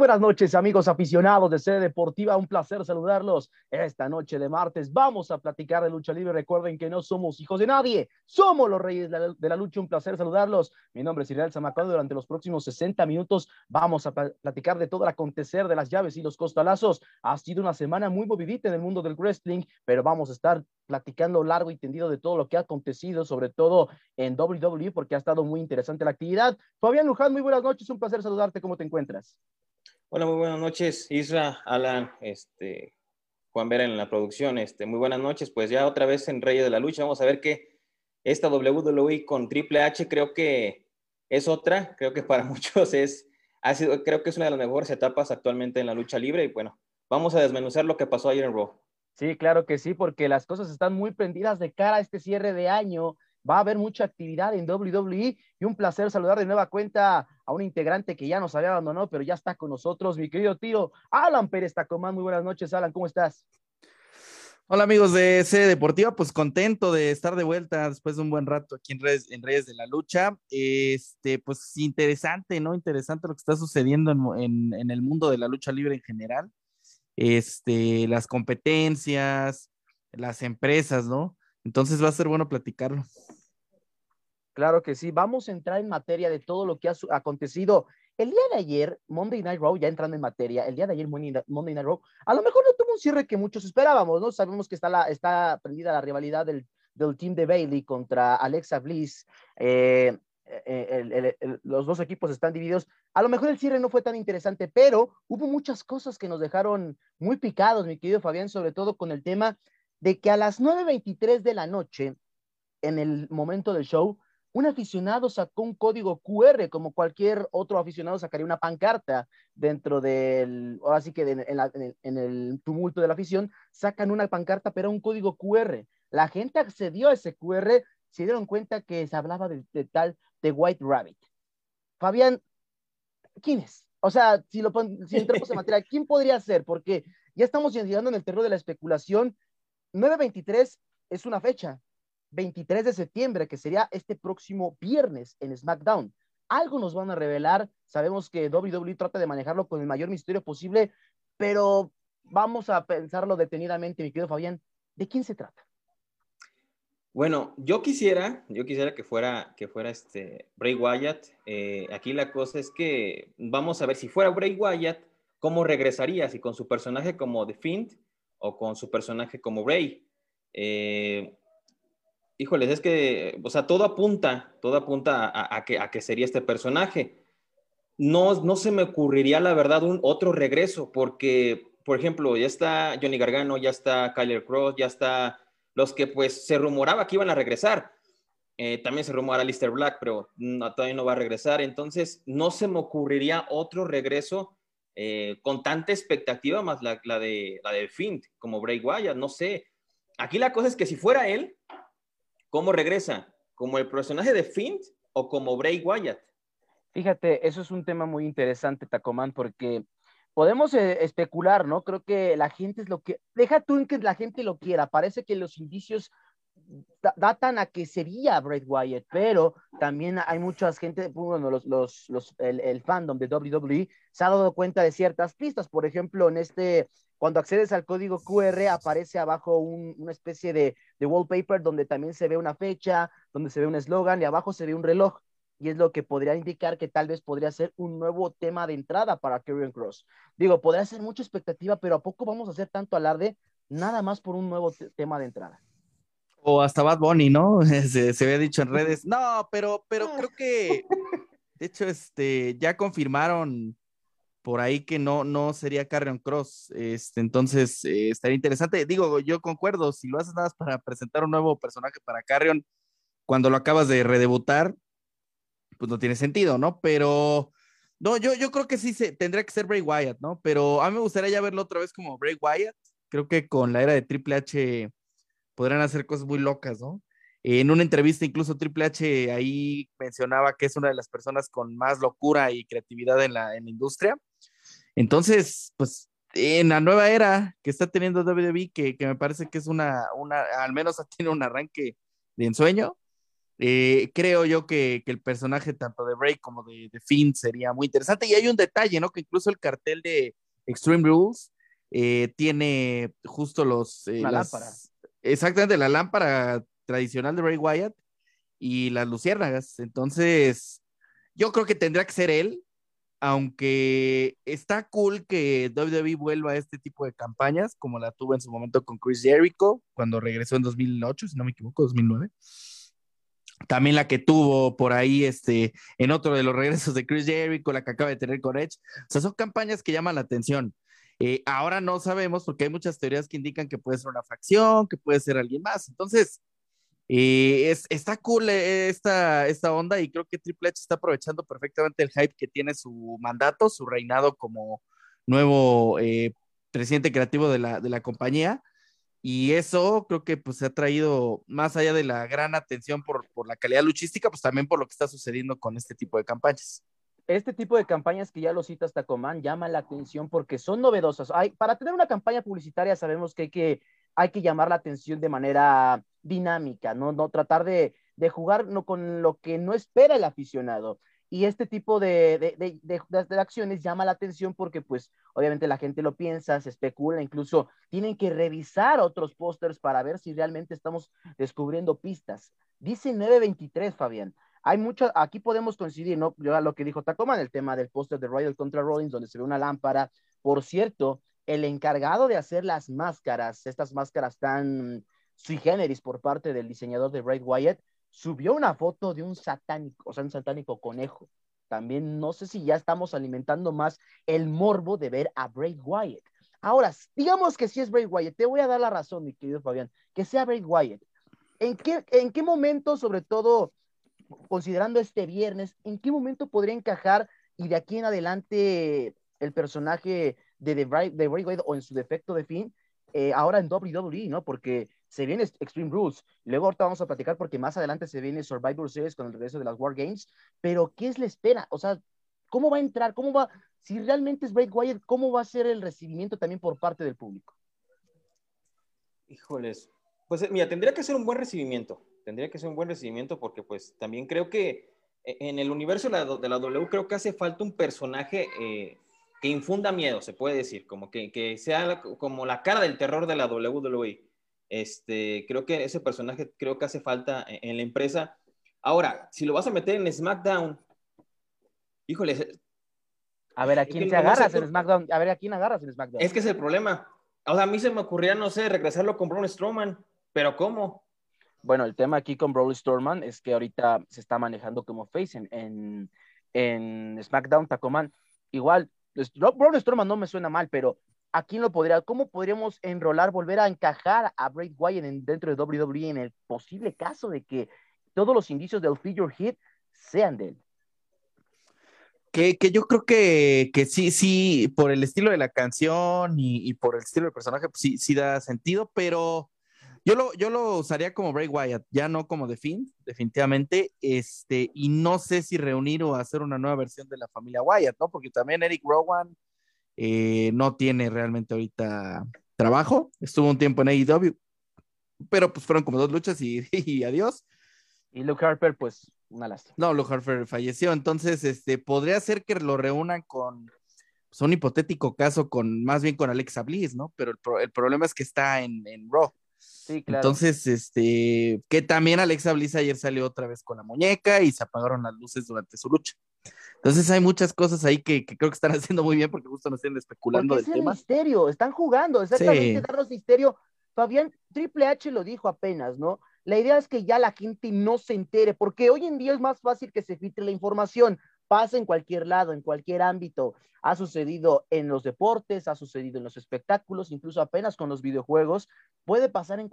Buenas noches, amigos aficionados de Sede Deportiva. Un placer saludarlos esta noche de martes. Vamos a platicar de lucha libre. Recuerden que no somos hijos de nadie, somos los reyes de la, lucha. Un placer saludarlos. Mi nombre es Israel Zamacón. Durante los próximos 60 minutos vamos a platicar de todo el acontecer de las llaves y los costalazos. Ha sido una semana muy movidita en el mundo del wrestling, pero vamos a estar platicando largo y tendido de todo lo que ha acontecido, sobre todo en WWE, porque ha estado muy interesante la actividad. Fabián Luján, muy buenas noches. Un placer saludarte. ¿Cómo te encuentras? Hola, muy buenas noches, Isra, Alan, este, Juan Vera en la producción. Este, muy buenas noches. Pues ya otra vez en Reyes de la Lucha. Vamos a ver que esta WWE con Triple H creo que es otra. Creo que para muchos es, ha sido, creo que es una de las mejores etapas actualmente en la lucha libre. Y bueno, vamos a desmenuzar lo que pasó ayer en Raw. Sí, claro que sí, porque las cosas están muy prendidas de cara a este cierre de año va a haber mucha actividad en WWE y un placer saludar de nueva cuenta a un integrante que ya nos había abandonado, pero ya está con nosotros, mi querido tío Alan Pérez Tacomán. Muy buenas noches, Alan, ¿cómo estás? Hola amigos de C Deportiva, pues contento de estar de vuelta después de un buen rato aquí en redes, en de la lucha. Este, pues interesante, ¿no? Interesante lo que está sucediendo en, en el mundo de la lucha libre en general. Este, las competencias, las empresas, ¿no? Entonces va a ser bueno platicarlo. Claro que sí, vamos a entrar en materia de todo lo que ha acontecido. El día de ayer, Monday Night Raw, ya entrando en materia, el día de ayer, Monday Night Raw, a lo mejor no tuvo un cierre que muchos esperábamos, ¿no? Sabemos que está, la, está prendida la rivalidad del, del team de Bailey contra Alexa Bliss. Eh, eh, los dos equipos están divididos. A lo mejor el cierre no fue tan interesante, pero hubo muchas cosas que nos dejaron muy picados, mi querido Fabián, sobre todo con el tema de que a las 9.23 de la noche, en el momento del show, un aficionado sacó un código QR, como cualquier otro aficionado sacaría una pancarta dentro del, ahora sí que en, el, tumulto de la afición, sacan una pancarta, pero un código QR. La gente accedió a ese QR, se dieron cuenta que se hablaba de, tal de White Rabbit. Fabián, ¿quién es? O sea, si lo si entramos en materia, ¿quién podría ser? Porque ya estamos llegando en el terreno de la especulación 9.23 es una fecha, 23 de septiembre, que sería este próximo viernes en SmackDown. Algo nos van a revelar, sabemos que WWE trata de manejarlo con el mayor misterio posible, pero vamos a pensarlo detenidamente, mi querido Fabián, ¿de quién se trata? Bueno, yo quisiera, yo quisiera que fuera, que fuera este Bray Wyatt. Eh, aquí la cosa es que vamos a ver si fuera Bray Wyatt, cómo regresaría, si con su personaje como The Fiend o con su personaje como Rey. Eh, híjoles, es que, o sea, todo apunta, todo apunta a, que, a que sería este personaje. No, no se me ocurriría, la verdad, un otro regreso, porque, por ejemplo, ya está Johnny Gargano, ya está Kyler Cross, ya está los que pues se rumoraba que iban a regresar. Eh, también se rumora Lister Black, pero todavía no va a regresar. Entonces, no se me ocurriría otro regreso eh, con tanta expectativa más la, de, la de Fint, como Bray Wyatt, no sé. Aquí la cosa es que si fuera él, ¿cómo regresa? ¿Como el personaje de Fint o como Bray Wyatt? Fíjate, eso es un tema muy interesante, Tacomán, porque podemos eh, especular, ¿no? Creo que la gente es lo que, deja tú en que la gente lo quiera, parece que los indicios datan a que sería Bray Wyatt, pero también hay mucha gente, bueno, los, los, los, el, fandom de WWE se ha dado cuenta de ciertas pistas. Por ejemplo, en este, cuando accedes al código QR, aparece abajo una especie de, de, wallpaper donde también se ve una fecha, donde se ve un eslogan y abajo se ve un reloj. Y es lo que podría indicar que tal vez podría ser un nuevo tema de entrada para Karrion Cross. Digo, podría ser mucha expectativa, pero ¿a poco vamos a hacer tanto alarde? Nada más por un nuevo tema de entrada. O hasta Bad Bunny, ¿no? Se, se había dicho en redes. No, pero, pero creo que, de hecho, este, ya confirmaron por ahí que no, no sería Carrion Cross. Este, entonces, eh, estaría interesante. Digo, yo concuerdo, si lo haces nada más para presentar un nuevo personaje para Carrion, cuando lo acabas de redebutar, pues no tiene sentido, ¿no? Pero, no, yo, yo creo que sí se, tendría que ser Bray Wyatt, ¿no? Pero a mí me gustaría ya verlo otra vez como Bray Wyatt. Creo que con la era de Triple H podrán hacer cosas muy locas, ¿no? En una entrevista, incluso Triple H ahí mencionaba que es una de las personas con más locura y creatividad en la, en la industria. Entonces, pues en la nueva era que está teniendo WWE, que, que me parece que es una, una, al menos tiene un arranque de ensueño, eh, creo yo que, que, el personaje tanto de Bray como de, de, Finn sería muy interesante. Y hay un detalle, ¿no? Que incluso el cartel de Extreme Rules eh, tiene justo los... Eh, la las. Exactamente, la lámpara tradicional de Bray Wyatt y las luciérnagas. Entonces, yo creo que tendrá que ser él, aunque está cool que WWE vuelva a este tipo de campañas, como la tuvo en su momento con Chris Jericho, cuando regresó en 2008, si no me equivoco, 2009. También la que tuvo por ahí este, en otro de los regresos de Chris Jericho, la que acaba de tener con Edge. O sea, son campañas que llaman la atención. Eh, ahora no sabemos porque hay muchas teorías que indican que puede ser una facción, que puede ser alguien más. Entonces, eh, es, está cool eh, esta, esta onda y creo que Triple H está aprovechando perfectamente el hype que tiene su mandato, su reinado como nuevo eh, presidente creativo de la, de la compañía. Y eso creo que pues se ha traído, más allá de la gran atención por, por la calidad luchística, pues también por lo que está sucediendo con este tipo de campañas este tipo de campañas que ya lo citas Tacomán llama la atención porque son novedosas. Hay, para tener una campaña publicitaria sabemos que hay que hay que llamar la atención de manera dinámica, no, no tratar de, de jugar no, con lo que no espera el aficionado. Y este tipo de, de, de, acciones llama la atención porque, pues, obviamente la gente lo piensa, se especula, incluso tienen que revisar otros pósters para ver si realmente estamos descubriendo pistas. Dice 923, Fabián. Hay aquí podemos coincidir, ¿no? Yo lo que dijo Tacoman, el tema del póster de Royal contra Rollins, donde se ve una lámpara. Por cierto, el encargado de hacer las máscaras, estas máscaras tan sui generis por parte del diseñador de Bray Wyatt, subió una foto de un satánico, o sea, un satánico conejo. También no sé si ya estamos alimentando más el morbo de ver a Bray Wyatt. Ahora, digamos que si es Bray Wyatt, te voy a dar la razón, mi querido Fabián, que sea Bray Wyatt. ¿En qué, ¿En qué momento, sobre todo considerando este viernes, en qué momento podría encajar y de aquí en adelante el personaje de, The Bray, de Bray o en su defecto de fin, eh, ahora en WWE, ¿no? Porque se viene Extreme Rules, luego ahorita vamos a platicar porque más adelante se viene Survivor Series con el regreso de las War Games, pero ¿qué es la espera? O sea, ¿cómo va a entrar? ¿Cómo va? Si realmente es Bray Wyatt, ¿cómo va a ser el recibimiento también por parte del público? Híjoles, pues mira, tendría que ser un buen recibimiento, tendría que ser un buen recibimiento porque pues también creo que eh, en el universo de la, W creo que hace falta un personaje eh, que infunda miedo, se puede decir, como que, que sea como la cara del terror de la WWE. Este, creo que ese personaje creo que hace falta en, en la empresa. Ahora, si lo vas a meter en SmackDown, híjole. A ver, ¿a quién te agarras en SmackDown? A ver, ¿a quién agarras en SmackDown? Es que es el problema. O sea, a mí se me ocurría, no sé, regresarlo con Braun Strowman, pero ¿cómo? Bueno, el tema aquí con Braun Strowman es que ahorita se está manejando como face en, en, en SmackDown, Tacoman. Igual, Braun Strowman no me suena mal, pero ¿a quién lo podría, cómo podríamos enrolar, volver a encajar a Bray Wyatt dentro de WWE en el posible caso de que todos los indicios del figure hit sean de él? Que, que, yo creo que, que, sí, sí, por el estilo de la canción y, y por el estilo del personaje, pues sí, sí da sentido, pero yo lo, yo lo usaría como Bray Wyatt, ya no como The Fiend, definitivamente. Este, y no sé si reunir o hacer una nueva versión de la familia Wyatt, ¿no? Porque también Eric Rowan eh, no tiene realmente ahorita trabajo. Estuvo un tiempo en AEW, pero pues fueron como dos luchas y, y adiós. Y Luke Harper, pues, una lástima. No, Luke Harper falleció. Entonces, este, podría ser que lo reúnan con pues, un hipotético caso con, más bien con Alexa Bliss, ¿no? Pero el, pro, el problema es que está en, en Raw. Sí, claro. Entonces, este, que también Alexa Bliss ayer salió otra vez con la muñeca y se apagaron las luces durante su lucha. Entonces hay muchas cosas ahí que, que creo que están haciendo muy bien porque justo nos están especulando porque del es el tema. misterio, están jugando, exactamente, sí. darnos misterio. Fabián, Triple H lo dijo apenas, ¿no? La idea es que ya la gente no se entere, porque hoy en día es más fácil que se filtre la información. Pasa en cualquier lado, en cualquier ámbito. Ha sucedido en los deportes, ha sucedido en los espectáculos, incluso apenas con los videojuegos. Puede pasar en,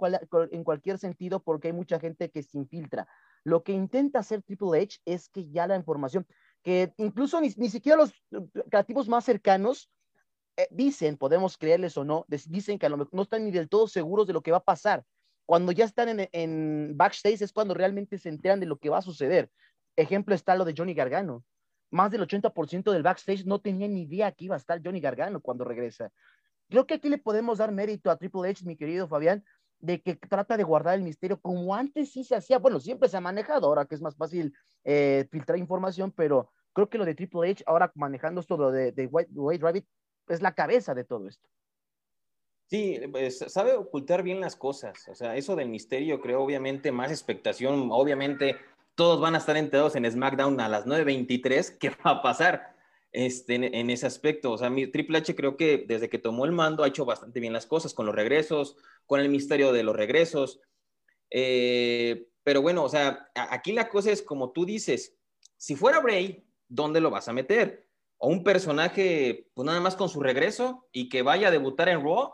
en cualquier sentido porque hay mucha gente que se infiltra. Lo que intenta hacer Triple H es que ya la información, que incluso ni, siquiera los creativos más cercanos eh, dicen, podemos creerles o no, dicen que a lo mejor no están ni del todo seguros de lo que va a pasar. Cuando ya están en, en backstage es cuando realmente se enteran de lo que va a suceder. Ejemplo está lo de Johnny Gargano más del 80% del backstage no tenía ni idea que iba a estar Johnny Gargano cuando regresa. Creo que aquí le podemos dar mérito a Triple H, mi querido Fabián, de que trata de guardar el misterio como antes sí se hacía. Bueno, siempre se ha manejado, ahora que es más fácil eh, filtrar información, pero creo que lo de Triple H, ahora manejando esto de, de White, White Rabbit, es la cabeza de todo esto. Sí, pues, sabe ocultar bien las cosas. O sea, eso del misterio creo obviamente más expectación, obviamente todos van a estar enterados en SmackDown a las 9.23, ¿qué va a pasar este, en, ese aspecto? O sea, mi Triple H creo que desde que tomó el mando ha hecho bastante bien las cosas con los regresos, con el misterio de los regresos. Eh, pero bueno, o sea, aquí la cosa es como tú dices, si fuera Bray, ¿dónde lo vas a meter? O un personaje, pues nada más con su regreso y que vaya a debutar en Raw,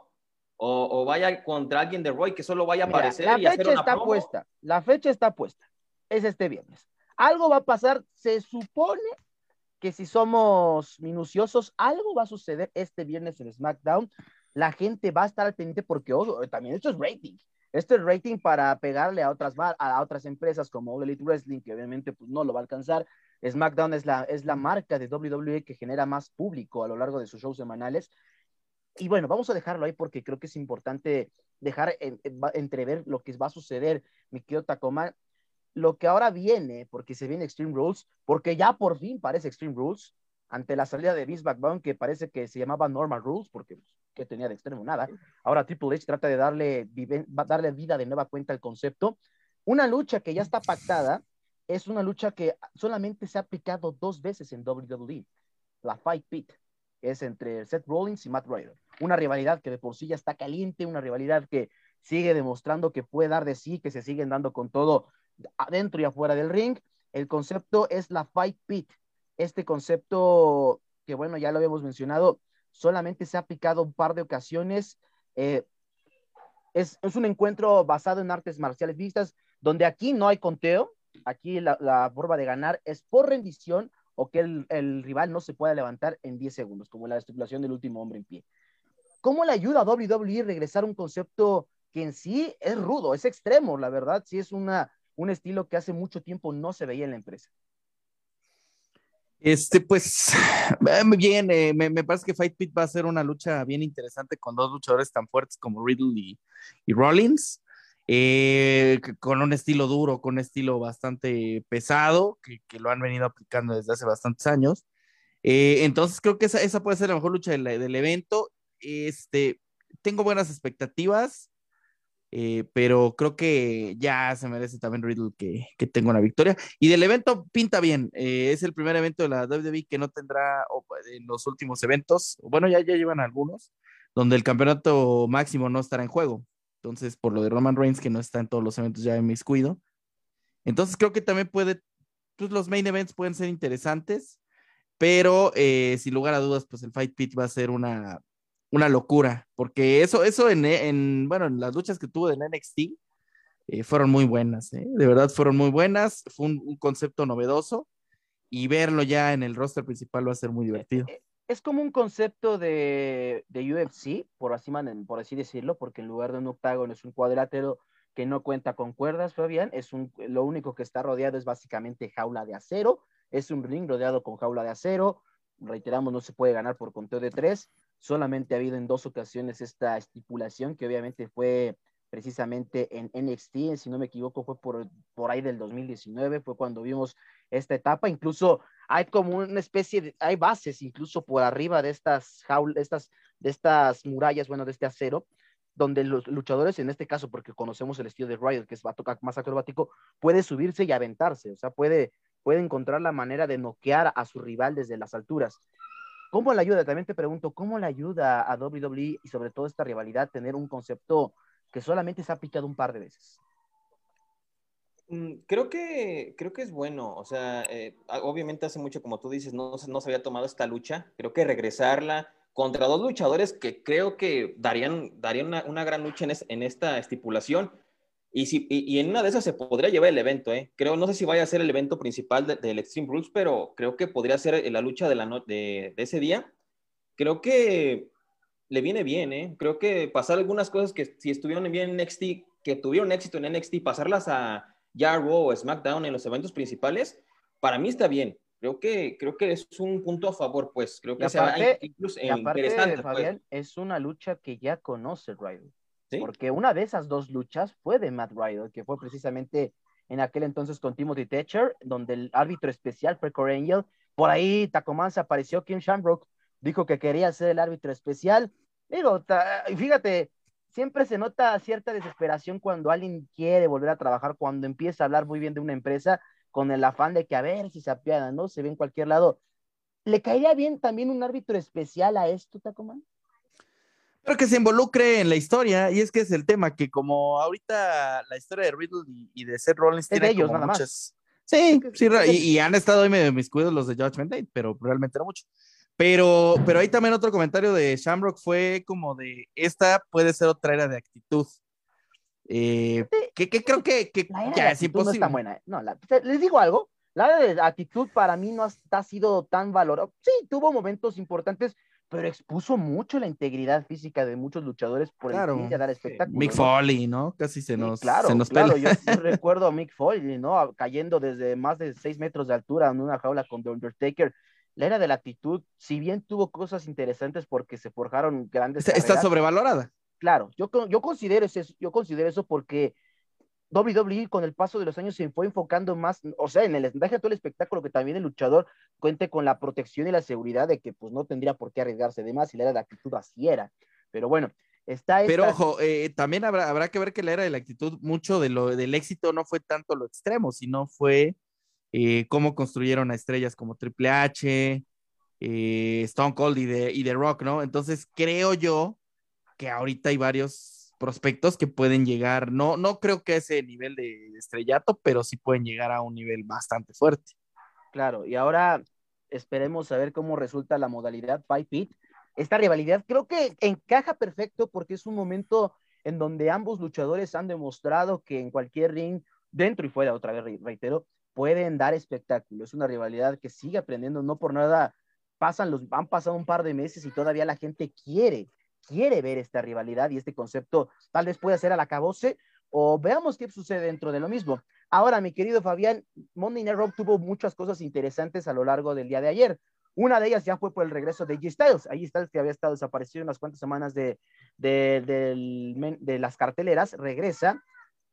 o, vaya contra alguien de Roy que solo vaya a aparecer. La fecha está puesta, la fecha está puesta es este viernes. Algo va a pasar, se supone que si somos minuciosos, algo va a suceder este viernes en SmackDown. La gente va a estar al pendiente porque también esto es rating. Esto es rating para pegarle a otras, a otras empresas como All Elite Wrestling, que obviamente pues, no lo va a alcanzar. SmackDown es la, es la marca de WWE que genera más público a lo largo de sus shows semanales. Y bueno, vamos a dejarlo ahí porque creo que es importante dejar entrever lo que va a suceder, mi querido Tacoma lo que ahora viene, porque se viene Extreme Rules, porque ya por fin parece Extreme Rules, ante la salida de Vince McMahon, que parece que se llamaba Normal Rules, porque pues, que tenía de extremo nada. Ahora Triple H trata de darle, darle vida de nueva cuenta al concepto. Una lucha que ya está pactada es una lucha que solamente se ha aplicado dos veces en WWE, la Fight Pit, es entre Seth Rollins y Matt Ryder. Una rivalidad que de por sí ya está caliente, una rivalidad que sigue demostrando que puede dar de sí, que se siguen dando con todo adentro y afuera del ring. El concepto es la Fight Pit. Este concepto, que bueno, ya lo habíamos mencionado, solamente se ha aplicado un par de ocasiones. Eh, es, un encuentro basado en artes marciales vistas, donde aquí no hay conteo. Aquí la, forma de ganar es por rendición o que el, rival no se pueda levantar en 10 segundos, como la estipulación del último hombre en pie. ¿Cómo le ayuda a WWE regresar un concepto que en sí es rudo, es extremo, la verdad, sí es una, un estilo que hace mucho tiempo no se veía en la empresa. Este, pues, bien, eh, me, parece que Fight Pit va a ser una lucha bien interesante con dos luchadores tan fuertes como Riddle y, Rollins, eh, con un estilo duro, con un estilo bastante pesado, que, lo han venido aplicando desde hace bastantes años. Eh, entonces, creo que esa, esa, puede ser la mejor lucha del, del evento. Este, tengo buenas expectativas. Eh, pero creo que ya se merece también Riddle que, que tenga una victoria. Y del evento pinta bien, eh, es el primer evento de la WWE que no tendrá en los últimos eventos, bueno, ya, ya llevan algunos, donde el campeonato máximo no estará en juego. Entonces, por lo de Roman Reigns, que no está en todos los eventos ya en mis cuido. Entonces, creo que también puede, pues los main events pueden ser interesantes, pero eh, sin lugar a dudas, pues el Fight Pit va a ser una, una locura, porque eso, eso en, bueno, en las luchas que tuvo en NXT eh, fueron muy buenas, ¿eh? de verdad fueron muy buenas, fue un, concepto novedoso y verlo ya en el roster principal va a ser muy divertido. Eh, es como un concepto de, de UFC, por así, por así decirlo, porque en lugar de un octágono es un cuadrilátero que no cuenta con cuerdas, Fabián, es un, lo único que está rodeado es básicamente jaula de acero, es un ring rodeado con jaula de acero, reiteramos, no se puede ganar por conteo de tres, solamente ha habido en dos ocasiones esta estipulación, que obviamente fue precisamente en NXT, si no me equivoco, fue por, por ahí del 2019, fue cuando vimos esta etapa, incluso hay como una especie de, hay bases incluso por arriba de estas estas, de estas murallas, bueno, de este acero, donde los luchadores, en este caso, porque conocemos el estilo de Riot, que es más acrobático, puede subirse y aventarse, o sea, puede, puede encontrar la manera de noquear a su rival desde las alturas. ¿Cómo le ayuda? También te pregunto, ¿cómo le ayuda a WWE y sobre todo esta rivalidad tener un concepto que solamente se ha aplicado un par de veces? Mm, creo que, creo que es bueno, o sea, eh, obviamente hace mucho, como tú dices, no, no se había tomado esta lucha, creo que regresarla contra dos luchadores que creo que darían, darían una, una gran lucha en, en, esta estipulación, y, si, y, en una de esas se podría llevar el evento, ¿eh? creo, no sé si vaya a ser el evento principal del Extreme Rules, pero creo que podría ser la lucha de, la de, de ese día, creo que le viene bien, ¿eh? creo que pasar algunas cosas que si estuvieron bien en NXT, que tuvieron éxito en NXT, pasarlas a ya Raw o SmackDown en los eventos principales, para mí está bien. Creo que, creo que es un punto a favor, pues. Creo que aparte, incluso interesante. Pues. Fabián, es una lucha que ya conoce Ryder. Porque una de esas dos luchas fue de Matt Ryder, que fue precisamente en aquel entonces con Timothy Thatcher, donde el árbitro especial fue Corey Angel. Por ahí Tacoman se apareció Kim Shamrock, dijo que quería ser el árbitro especial. Digo, fíjate, siempre se nota cierta desesperación cuando alguien quiere volver a trabajar, cuando empieza a hablar muy bien de una empresa con el afán de que a ver si se apiada, ¿no? Se ve en cualquier lado. ¿Le caería bien también un árbitro especial a esto, Tacoman? Pero que se involucre en la historia, y es que es el tema, que como ahorita la historia de Riddle y, de Seth Rollins tiene ellos, nada más. Sí, sí, y, han estado ahí medio cuidos los de Judgment Day, pero realmente no mucho. Pero, pero ahí también otro comentario de Shamrock fue como de, esta puede ser otra era de actitud. Eh, que, que, creo que, que ya es imposible. No está buena. ¿eh? No, les digo algo, la de actitud para mí no ha, ha sido tan valorado. Sí, tuvo momentos importantes, pero expuso mucho la integridad física de muchos luchadores por claro. el fin de dar espectáculo. Mick Foley, ¿no? Casi se nos, claro, se nos claro, yo recuerdo a Mick Foley, ¿no? Cayendo desde más de seis metros de altura en una jaula con The Undertaker la era de la actitud, si bien tuvo cosas interesantes porque se forjaron grandes. Está, sobrevalorada. Claro, yo, yo, considero eso, yo considero eso porque WWE con el paso de los años se fue enfocando más, o sea, en el deja todo el espectáculo que también el luchador cuente con la protección y la seguridad de que pues no tendría por qué arriesgarse de más y la era de actitud así era. Pero bueno, está Pero ojo, eh, también habrá, habrá que ver que la era de la actitud, mucho de lo, del éxito no fue tanto lo extremo, sino fue eh, cómo construyeron a estrellas como Triple H, eh, Stone Cold y de, y Rock, ¿no? Entonces creo yo que ahorita hay varios prospectos que pueden llegar, no, no creo que ese nivel de estrellato, pero sí pueden llegar a un nivel bastante fuerte. Claro, y ahora esperemos a ver cómo resulta la modalidad Fight Pit. Esta rivalidad creo que encaja perfecto porque es un momento en donde ambos luchadores han demostrado que en cualquier ring, dentro y fuera, otra vez reitero, pueden dar espectáculo. Es una rivalidad que sigue aprendiendo, no por nada pasan los, han pasado un par de meses y todavía la gente quiere, quiere ver esta rivalidad y este concepto tal vez pueda ser al acabose o veamos qué sucede dentro de lo mismo. Ahora, mi querido Fabián, Monday Night Raw tuvo muchas cosas interesantes a lo largo del día de ayer. Una de ellas ya fue por el regreso de G Styles. G Styles, que había estado desaparecido unas cuantas semanas de, de, las carteleras, regresa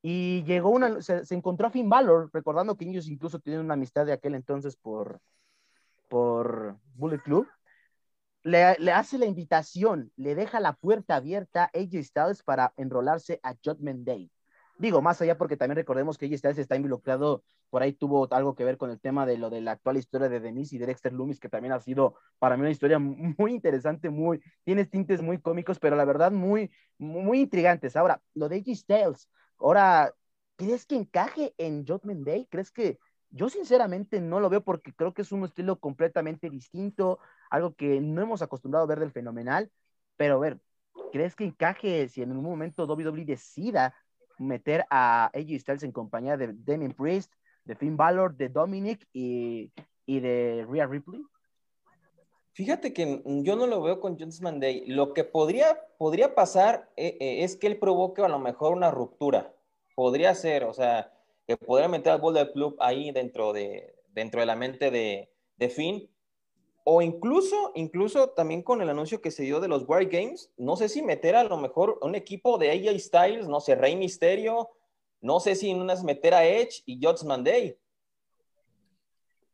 y llegó una, se, encontró a Finn Balor, recordando que ellos incluso tienen una amistad de aquel entonces por, por Bullet Club. Le, hace la invitación, le deja la puerta abierta a AJ Styles para enrolarse a Judgment Day. Digo, más allá porque también recordemos que AJ Styles está involucrado, por ahí tuvo algo que ver con el tema de lo de la actual historia de Denise y Dexter Loomis, que también ha sido para mí una historia muy interesante, muy, tiene tintes muy cómicos, pero la verdad muy, muy intrigantes. Ahora, lo de AJ Styles, Ahora, ¿crees que encaje en Judgment Day? ¿Crees que yo sinceramente no lo veo porque creo que es un estilo completamente distinto, algo que no hemos acostumbrado a ver del fenomenal, pero a ver, ¿crees que encaje si en un momento WWE decida meter a AJ Styles en compañía de Damien Priest, de Finn Balor, de Dominic y, de Rhea Ripley? Fíjate que yo no lo veo con Judgment Day. Lo que podría, podría pasar eh, eh, es que él provoque a lo mejor una ruptura. Podría ser, o sea, que podría meter al Bullet Club ahí dentro de, dentro de la mente de, Finn. O incluso, incluso también con el anuncio que se dio de los War Games, no sé si meter a lo mejor un equipo de AJ Styles, no sé, Rey Misterio, no sé si en unas meter a Edge y Judgment Day.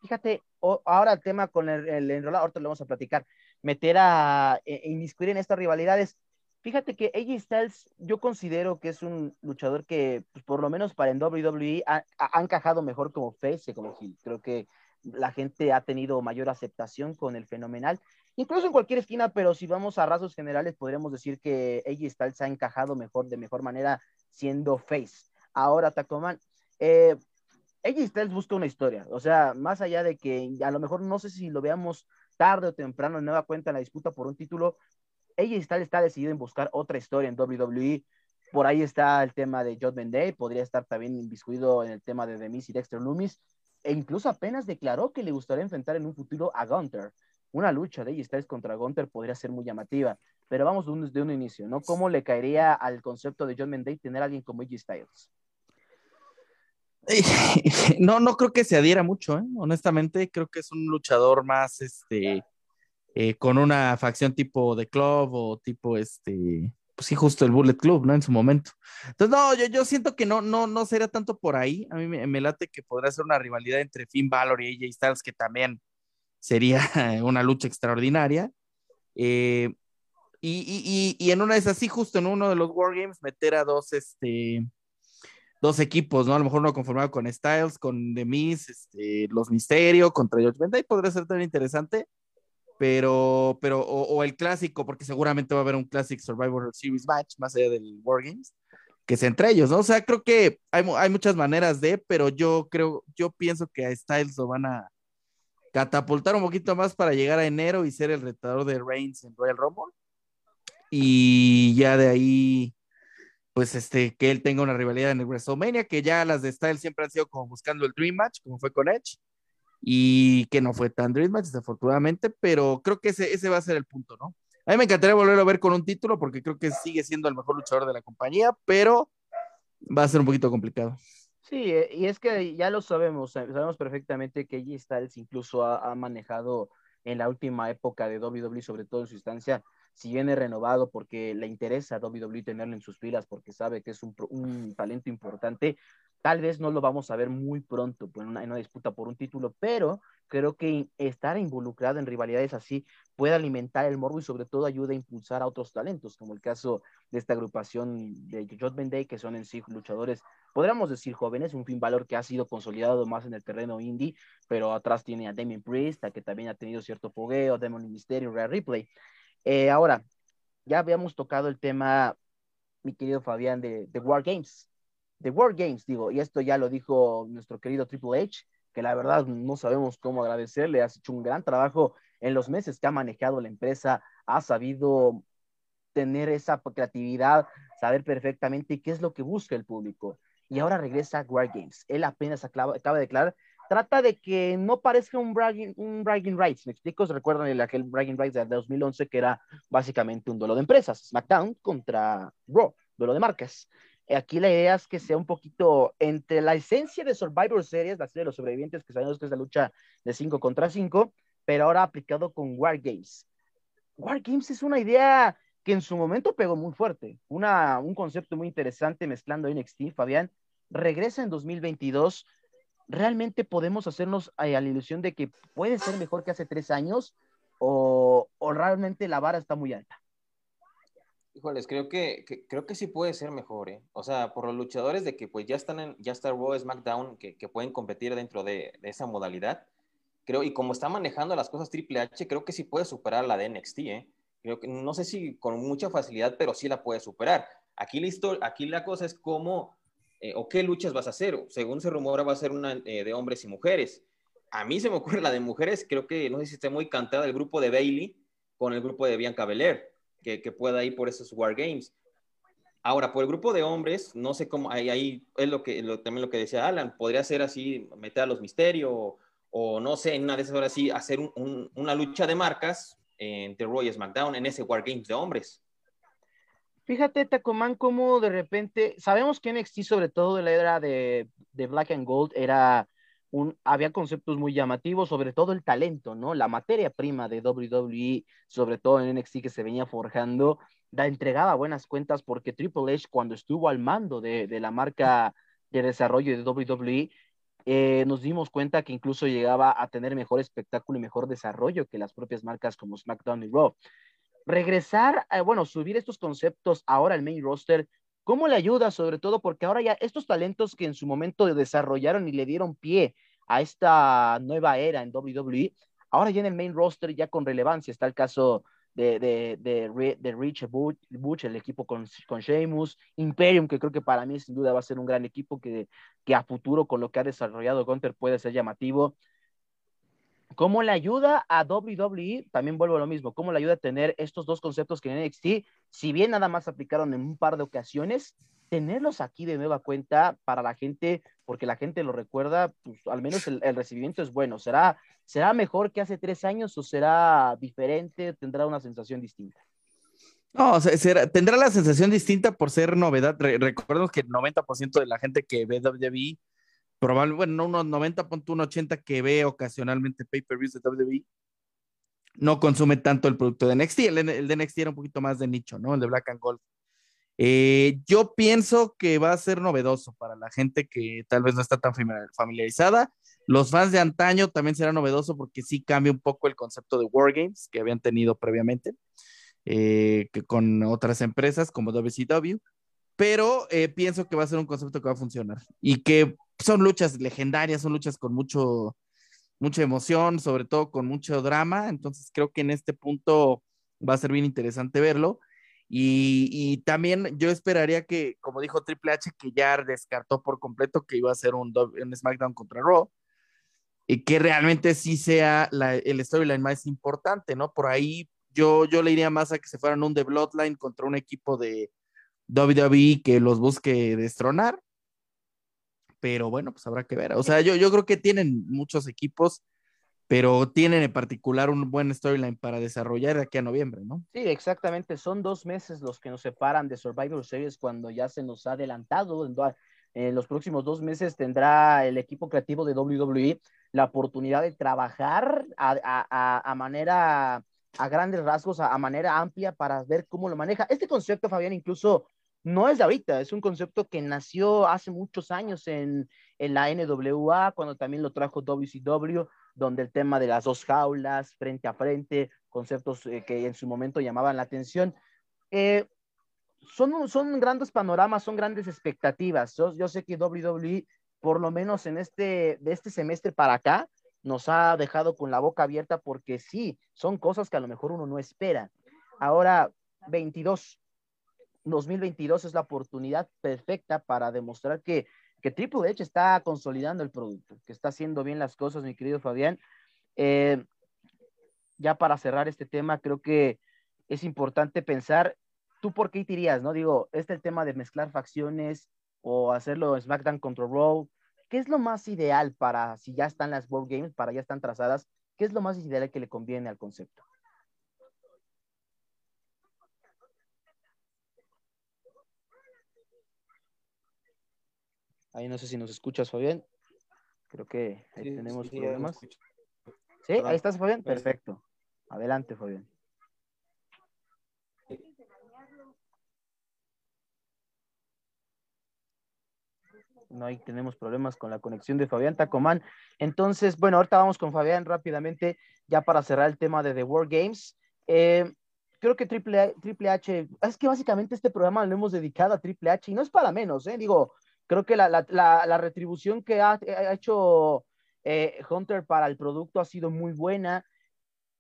Fíjate, ahora el tema con el, el enrolado, ahorita lo vamos a platicar, meter a, e, inmiscuir en estas rivalidades. Fíjate que AJ Styles, yo considero que es un luchador que, pues, por lo menos para en WWE, ha, encajado mejor como face como heel. Creo que la gente ha tenido mayor aceptación con el fenomenal, incluso en cualquier esquina, pero si vamos a rasgos generales, podríamos decir que AJ Styles ha encajado mejor, de mejor manera, siendo face. Ahora, Tacoman, eh, AJ Styles busca una historia, o sea, más allá de que a lo mejor no sé si lo veamos tarde o temprano en nueva cuenta en la disputa por un título, AJ Styles está decidido en buscar otra historia en WWE. Por ahí está el tema de Judgment Day, podría estar también inviscuido en el tema de The Miz y Dexter Loomis, e incluso apenas declaró que le gustaría enfrentar en un futuro a Gunter. Una lucha de AJ Styles contra Gunter podría ser muy llamativa, pero vamos desde un, un inicio, ¿no? ¿Cómo le caería al concepto de Judgment Day tener a alguien como AJ Styles? No, no creo que se adhiera mucho, ¿eh? honestamente, creo que es un luchador más, este, eh, con una facción tipo The Club o tipo, este, pues sí, justo el Bullet Club, ¿no? En su momento. Entonces, no, yo, yo siento que no, no, no sería tanto por ahí. A mí me, late que podría ser una rivalidad entre Finn Balor y AJ Styles, que también sería una lucha extraordinaria. Eh, y, y, y, en una es así, justo en uno de los Wargames, meter a dos, este, dos equipos, ¿no? A lo mejor uno conformado con Styles, con The Miz, este, los Misterio, contra George Benda, y podría ser tan interesante, pero, pero, o, el clásico, porque seguramente va a haber un Classic Survivor Series match, más allá del Wargames, que es entre ellos, ¿no? O sea, creo que hay, hay muchas maneras de, pero yo creo, yo pienso que a Styles lo van a catapultar un poquito más para llegar a enero y ser el retador de Reigns en Royal Rumble. Y ya de ahí pues este, que él tenga una rivalidad en el WrestleMania, que ya las de Style siempre han sido como buscando el Dream Match, como fue con Edge, y que no fue tan Dream Match, desafortunadamente, pero creo que ese, ese va a ser el punto, ¿no? A mí me encantaría volverlo a ver con un título, porque creo que sigue siendo el mejor luchador de la compañía, pero va a ser un poquito complicado. Sí, eh, y es que ya lo sabemos, sabemos perfectamente que G Styles incluso ha, ha manejado en la última época de WWE, sobre todo en su instancia, si viene renovado porque le interesa a WWE tenerlo en sus filas porque sabe que es un, un talento importante, tal vez no lo vamos a ver muy pronto pues, en, una, disputa por un título, pero creo que estar involucrado en rivalidades así puede alimentar el morbo y sobre todo ayuda a impulsar a otros talentos, como el caso de esta agrupación de Judgment Day, que son en sí luchadores, podríamos decir jóvenes, un fin valor que ha sido consolidado más en el terreno indie, pero atrás tiene a Damien Priest, a que también ha tenido cierto fogueo, Demon Mysterio, Rare Replay. Eh, ahora, ya habíamos tocado el tema, mi querido Fabián, de, de War Games. De War Games, digo, y esto ya lo dijo nuestro querido Triple H, que la verdad no sabemos cómo agradecerle, has hecho un gran trabajo en los meses que ha manejado la empresa, ha sabido tener esa creatividad, saber perfectamente qué es lo que busca el público. Y ahora regresa a War Games. Él apenas acaba, acaba de declarar trata de que no parezca un bragging, un bragging rights. ¿Me explico? recuerdan el, aquel bragging rights de 2011 que era básicamente un duelo de empresas? SmackDown contra Raw, duelo de marcas. Aquí la idea es que sea un poquito entre la esencia de Survivor Series, la serie de los sobrevivientes, que sabemos que es la lucha de 5 contra 5, pero ahora aplicado con War Games. War Games es una idea que en su momento pegó muy fuerte, una, un concepto muy interesante mezclando NXT, Fabián, regresa en 2022 ¿realmente podemos hacernos a la ilusión de que puede ser mejor que hace tres años o, realmente la vara está muy alta? Híjoles, creo que, creo que sí puede ser mejor, ¿eh? O sea, por los luchadores de que pues ya están en, ya está Raw, SmackDown, que, que pueden competir dentro de, esa modalidad, creo, y como está manejando las cosas Triple H, creo que sí puede superar la de NXT, ¿eh? Creo que, no sé si con mucha facilidad, pero sí la puede superar. Aquí la, aquí la cosa es cómo eh, o qué luchas vas a hacer. Según se rumora, va a ser una eh, de hombres y mujeres. A mí se me ocurre la de mujeres, creo que no sé si está muy cantada el grupo de Bailey con el grupo de Bianca Belair, que, pueda ir por esos War Games. Ahora, por el grupo de hombres, no sé cómo, ahí, ahí es lo que, también lo que decía Alan, podría ser así, meter a los misterios, o, no sé, en una de esas horas sí, hacer una lucha de marcas entre Roy y SmackDown en ese War Games de hombres. Fíjate, Tacomán, cómo de repente, sabemos que NXT, sobre todo en la era de, Black and Gold, era había conceptos muy llamativos, sobre todo el talento, ¿no? La materia prima de WWE, sobre todo en NXT que se venía forjando, da entregaba buenas cuentas porque Triple H, cuando estuvo al mando de, la marca de desarrollo de WWE, eh, nos dimos cuenta que incluso llegaba a tener mejor espectáculo y mejor desarrollo que las propias marcas como SmackDown y Raw regresar, bueno, subir estos conceptos ahora al main roster, ¿cómo le ayuda? Sobre todo porque ahora ya estos talentos que en su momento desarrollaron y le dieron pie a esta nueva era en WWE, ahora ya en el main roster, ya con relevancia, está el caso de, de, de, de Rich Butch, el equipo con, con Sheamus, Imperium, que creo que para mí sin duda va a ser un gran equipo que, que a futuro con lo que ha desarrollado Gunter puede ser llamativo. ¿Cómo le ayuda a WWE? También vuelvo a lo mismo. ¿Cómo le ayuda a tener estos dos conceptos que en NXT, si bien nada más aplicaron en un par de ocasiones, tenerlos aquí de nueva cuenta para la gente, porque la gente lo recuerda, pues al menos el, recibimiento es bueno. ¿Será, ¿Será mejor que hace tres años o será diferente? ¿Tendrá una sensación distinta? No, tendrá la sensación distinta por ser novedad. recordemos que el 90% de la gente que ve WWE, probablemente, bueno, no unos 90, un 80 que ve ocasionalmente pay-per-views de WWE, no consume tanto el producto de NXT. El, el, de NXT era un poquito más de nicho, ¿no? El de Black and Gold eh, yo pienso que va a ser novedoso para la gente que tal vez no está tan familiarizada. Los fans de antaño también será novedoso porque sí cambia un poco el concepto de Wargames que habían tenido previamente eh, que con otras empresas como WCW, pero eh, pienso que va a ser un concepto que va a funcionar y que son luchas legendarias, son luchas con mucho, mucha emoción, sobre todo con mucho drama, entonces creo que en este punto va a ser bien interesante verlo. Y, también yo esperaría que, como dijo Triple H, que ya descartó por completo que iba a ser un, SmackDown contra Raw, y que realmente sí sea el storyline más importante, ¿no? Por ahí yo, yo le iría más a que se fueran un The Bloodline contra un equipo de WWE que los busque destronar. Pero bueno, pues habrá que ver. O sea, yo, yo creo que tienen muchos equipos pero tienen en particular un buen storyline para desarrollar de aquí a noviembre, ¿no? Sí, exactamente. Son dos meses los que nos separan de Survivor Series cuando ya se nos ha adelantado. En los próximos dos meses tendrá el equipo creativo de WWE la oportunidad de trabajar a, manera, a grandes rasgos, a, manera amplia para ver cómo lo maneja. Este concepto, Fabián, incluso no es de ahorita, es un concepto que nació hace muchos años en, en la NWA, cuando también lo trajo WCW donde el tema de las dos jaulas, frente a frente, conceptos eh, que en su momento llamaban la atención. Eh, son, son grandes panoramas, son grandes expectativas. Yo, sé que WWE, por lo menos en este, de este semestre para acá, nos ha dejado con la boca abierta porque sí, son cosas que a lo mejor uno no espera. Ahora, 22, 2022 es la oportunidad perfecta para demostrar que que Triple H está consolidando el producto, que está haciendo bien las cosas, mi querido Fabián. Eh, ya para cerrar este tema, creo que es importante pensar, ¿tú por qué dirías, no? Digo, este el tema de mezclar facciones o hacerlo SmackDown contra Raw, ¿qué es lo más ideal para, si ya están las World Games, para ya están trazadas, qué es lo más ideal que le conviene al concepto? Ahí no sé si nos escuchas, Fabián. Creo que ahí tenemos problemas. Sí, ahí estás, Fabián. Perfecto. Adelante, Fabián. No, ahí tenemos problemas con la conexión de Fabián Tacomán. Entonces, bueno, ahorita vamos con Fabián rápidamente, ya para cerrar el tema de The World Games. Eh, creo que Triple, Triple H, es que básicamente este programa lo hemos dedicado a Triple H y no es para menos, ¿eh? Digo, creo que la, la, retribución que ha, ha hecho eh, Hunter para el producto ha sido muy buena.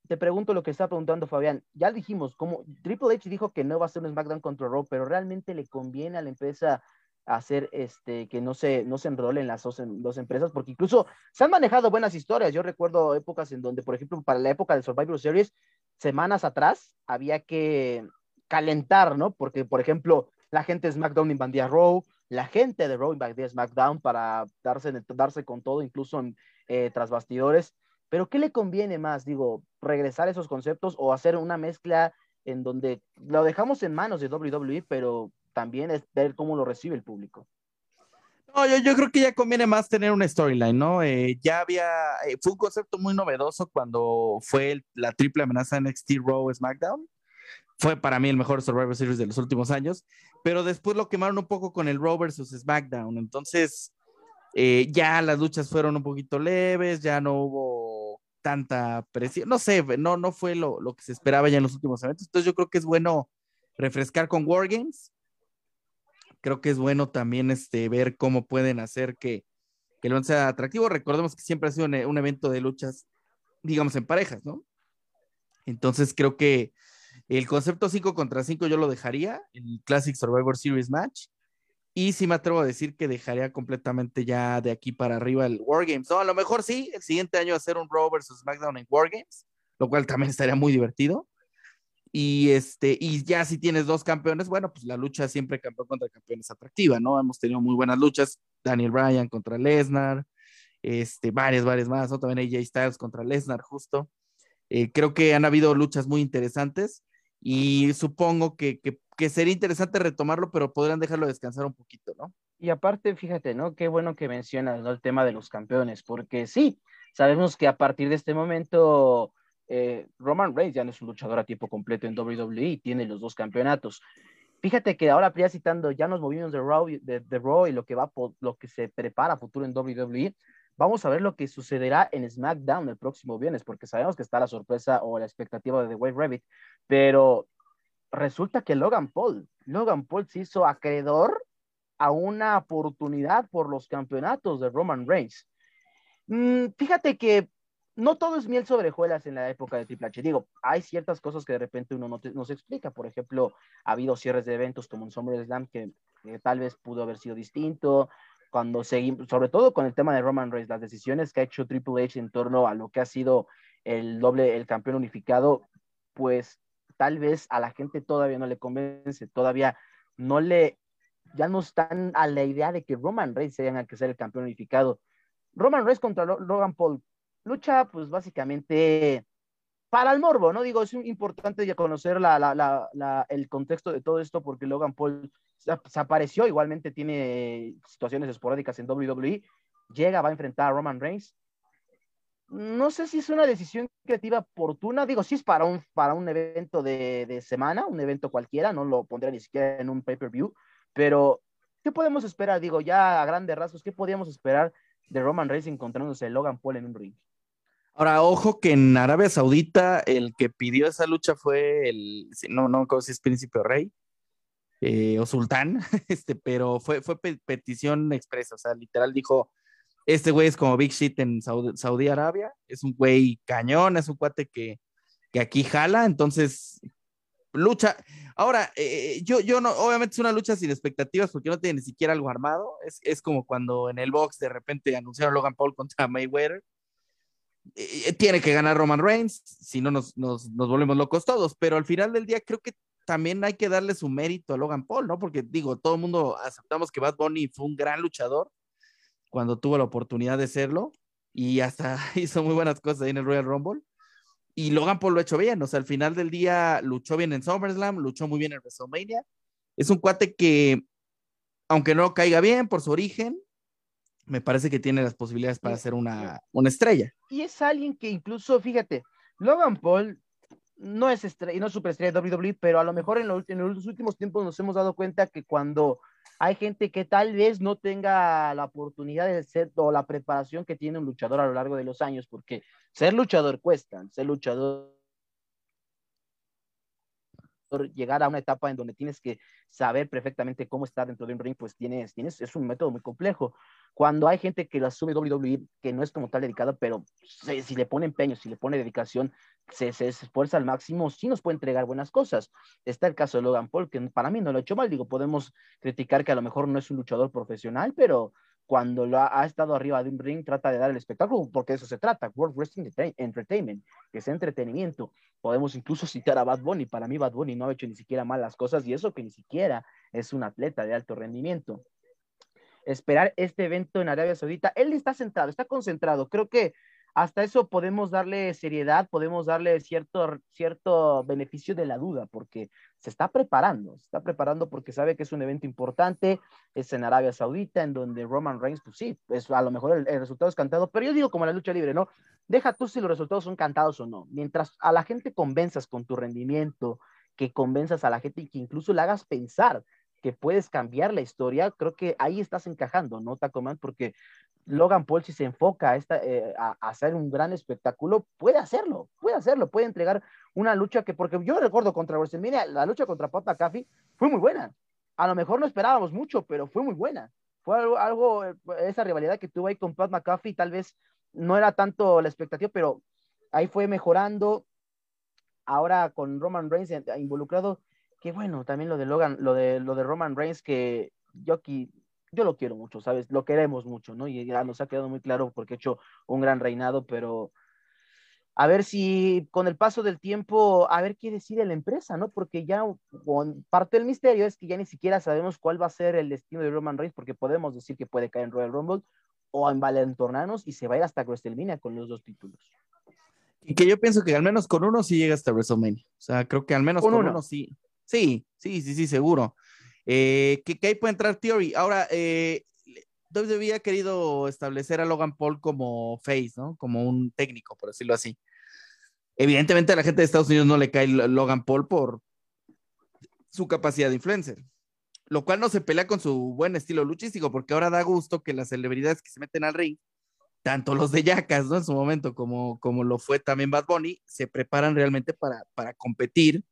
Te pregunto lo que está preguntando Fabián. Ya dijimos, como Triple H dijo que no va a ser un SmackDown contra Raw, pero realmente le conviene a la empresa hacer este que no se no se enrolen las dos, dos, empresas porque incluso se han manejado buenas historias yo recuerdo épocas en donde por ejemplo para la época de Survivor Series semanas atrás había que calentar no porque por ejemplo la gente de SmackDown invadía Raw la gente de Raw invadía SmackDown para darse, darse con todo, incluso en, eh, tras bastidores. Pero ¿qué le conviene más? Digo, regresar a esos conceptos o hacer una mezcla en donde lo dejamos en manos de WWE, pero también es ver cómo lo recibe el público. No, yo, creo que ya conviene más tener una storyline, ¿no? Eh, ya había, eh, fue un concepto muy novedoso cuando fue la triple amenaza NXT Raw SmackDown fue para mí el mejor Survivor Series de los últimos años, pero después lo quemaron un poco con el Raw versus SmackDown, entonces eh, ya las luchas fueron un poquito leves, ya no hubo tanta presión, no sé, no, no fue lo, lo que se esperaba ya en los últimos eventos, entonces yo creo que es bueno refrescar con Wargames, creo que es bueno también este, ver cómo pueden hacer que, que el sea atractivo, recordemos que siempre ha sido un evento de luchas, digamos, en parejas, ¿no? Entonces creo que El concepto 5 contra 5 yo lo dejaría, el Classic Survivor Series match. Y sí me atrevo a decir que dejaría completamente ya de aquí para arriba el Wargames. No, a lo mejor sí, el siguiente año hacer un Raw versus SmackDown en Wargames, lo cual también estaría muy divertido. Y este, y ya si tienes dos campeones, bueno, pues la lucha siempre campeón contra campeón es atractiva, ¿no? Hemos tenido muy buenas luchas, Daniel Bryan contra Lesnar, este, varias, varias más, ¿no? También AJ Styles contra Lesnar, justo. Eh, creo que han habido luchas muy interesantes y supongo que, que, sería interesante retomarlo, pero podrían dejarlo descansar un poquito, ¿no? Y aparte, fíjate, ¿no? Qué bueno que mencionas ¿no? el tema de los campeones, porque sí, sabemos que a partir de este momento eh, Roman Reigns ya no es un luchador a tiempo completo en WWE, tiene los dos campeonatos. Fíjate que ahora ya citando, ya nos movimos de Raw, de, de Raw y lo que va, lo que se prepara futuro en WWE. Vamos a ver lo que sucederá en SmackDown el próximo viernes, porque sabemos que está la sorpresa o la expectativa de The White Rabbit, pero resulta que Logan Paul, Logan Paul se hizo acreedor a una oportunidad por los campeonatos de Roman Reigns. Mm, fíjate que no todo es miel sobre hojuelas en la época de Triple H. Digo, hay ciertas cosas que de repente uno no, se explica. Por ejemplo, ha habido cierres de eventos como en SummerSlam que, que tal vez pudo haber sido distinto cuando seguimos, sobre todo con el tema de Roman Reigns, las decisiones que ha hecho Triple H en torno a lo que ha sido el doble, el campeón unificado, pues tal vez a la gente todavía no le convence, todavía no le, ya no están a la idea de que Roman Reigns tenga que ser el campeón unificado. Roman Reigns contra Logan Paul, lucha pues básicamente para el morbo, ¿no? Digo, es importante ya conocer el contexto de todo esto porque Logan Paul se apareció, igualmente tiene situaciones esporádicas en WWE, llega, va a enfrentar a Roman Reigns. No sé si es una decisión creativa oportuna, digo, si es para un, para un evento de, de semana, un evento cualquiera, no lo pondría ni siquiera en un pay-per-view, pero ¿qué podemos esperar? Digo, ya a grandes rasgos, ¿qué podíamos esperar de Roman Reigns encontrándose Logan Paul en un ring? Ahora, ojo que en Arabia Saudita el que pidió esa lucha fue el, no, no, si es Príncipe o Rey, eh, o sultán, este, pero fue, fue petición expresa, o sea, literal dijo, este güey es como Big Shit en Saudi, Arabia, es un güey cañón, es un cuate que, que aquí jala, entonces lucha. Ahora, eh, yo, yo no, obviamente es una lucha sin expectativas porque no tiene ni siquiera algo armado, es, es como cuando en el box de repente anunciaron Logan Paul contra Mayweather. Eh, tiene que ganar Roman Reigns, si no nos, nos, nos volvemos locos todos, pero al final del día creo que también hay que darle su mérito a Logan Paul, ¿no? Porque digo, todo el mundo aceptamos que Bad Bunny fue un gran luchador cuando tuvo la oportunidad de serlo y hasta hizo muy buenas cosas ahí en el Royal Rumble. Y Logan Paul lo ha hecho bien, o sea, al final del día luchó bien en SummerSlam, luchó muy bien en WrestleMania. Es un cuate que, aunque no caiga bien por su origen, me parece que tiene las posibilidades para ser una, una estrella. Y es alguien que incluso, fíjate, Logan Paul no es estrella, no es superestrella de WWE, pero a lo mejor en, los últimos tiempos nos hemos dado cuenta que cuando hay gente que tal vez no tenga la oportunidad de ser o la preparación que tiene un luchador a lo largo de los años, porque ser luchador cuesta, ser luchador llegar a una etapa en donde tienes que saber perfectamente cómo estar dentro de un ring, pues tienes, tienes, es un método muy complejo. Cuando hay gente que lo asume WWE, que no es como tal dedicada, pero si le pone empeño, si le pone dedicación, se, se, esfuerza al máximo, sí nos puede entregar buenas cosas. Está el caso de Logan Paul, que para mí no lo ha hecho mal, digo, podemos criticar que a lo mejor no es un luchador profesional, pero cuando lo ha, estado arriba de un ring, trata de dar el espectáculo, porque de eso se trata, World Wrestling Entertainment, que es entretenimiento. Podemos incluso citar a Bad Bunny, para mí Bad Bunny no ha hecho ni siquiera malas cosas, y eso que ni siquiera es un atleta de alto rendimiento. Esperar este evento en Arabia Saudita, él está centrado, está concentrado, creo que hasta eso podemos darle seriedad, podemos darle cierto, cierto beneficio de la duda, porque se está preparando, se está preparando porque sabe que es un evento importante, es en Arabia Saudita, en donde Roman Reigns, pues sí, es, a lo mejor el, resultado es cantado, pero yo digo como la lucha libre, ¿no? Deja tú si los resultados son cantados o no. Mientras a la gente convenzas con tu rendimiento, que convenzas a la gente y que incluso le hagas pensar que puedes cambiar la historia, creo que ahí estás encajando, ¿no, Tacoman? Porque Logan Paul, si se enfoca a, esta, eh, a, hacer un gran espectáculo, puede hacerlo, puede hacerlo, puede entregar una lucha que, porque yo recuerdo contra WrestleMania, la lucha contra Pat McAfee fue muy buena. A lo mejor no esperábamos mucho, pero fue muy buena. Fue algo, eh, esa rivalidad que tuvo ahí con Pat McAfee, tal vez no era tanto la expectativa, pero ahí fue mejorando. ahora con Roman Reigns involucrado, que bueno, también lo de Logan, lo de, lo de Roman Reigns, que yo aquí, yo lo quiero mucho, ¿sabes? Lo queremos mucho, ¿no? Y ya nos ha quedado muy claro porque ha hecho un gran reinado, pero a ver si con el paso del tiempo, a ver qué decide la empresa, ¿no? Porque ya con parte del misterio es que ya ni siquiera sabemos cuál va a ser el destino de Roman Reigns, porque podemos decir que puede caer en Royal Rumble o en Valentornanos y se va a ir hasta WrestleMania con los dos títulos. Y que yo pienso que al menos con uno sí llega hasta WrestleMania. O sea, creo que al menos con, uno? sí. Sí, sí, sí, sí, seguro. Eh, que, ahí puede entrar Theory. Ahora, eh, WWE ha querido establecer a Logan Paul como face, ¿no? Como un técnico, por decirlo así. Evidentemente a la gente de Estados Unidos no le cae Logan Paul por su capacidad de influencer, lo cual no se pelea con su buen estilo luchístico, porque ahora da gusto que las celebridades que se meten al ring, tanto los de Yacas, ¿no? En su momento, como, como lo fue también Bad Bunny, se preparan realmente para, para competir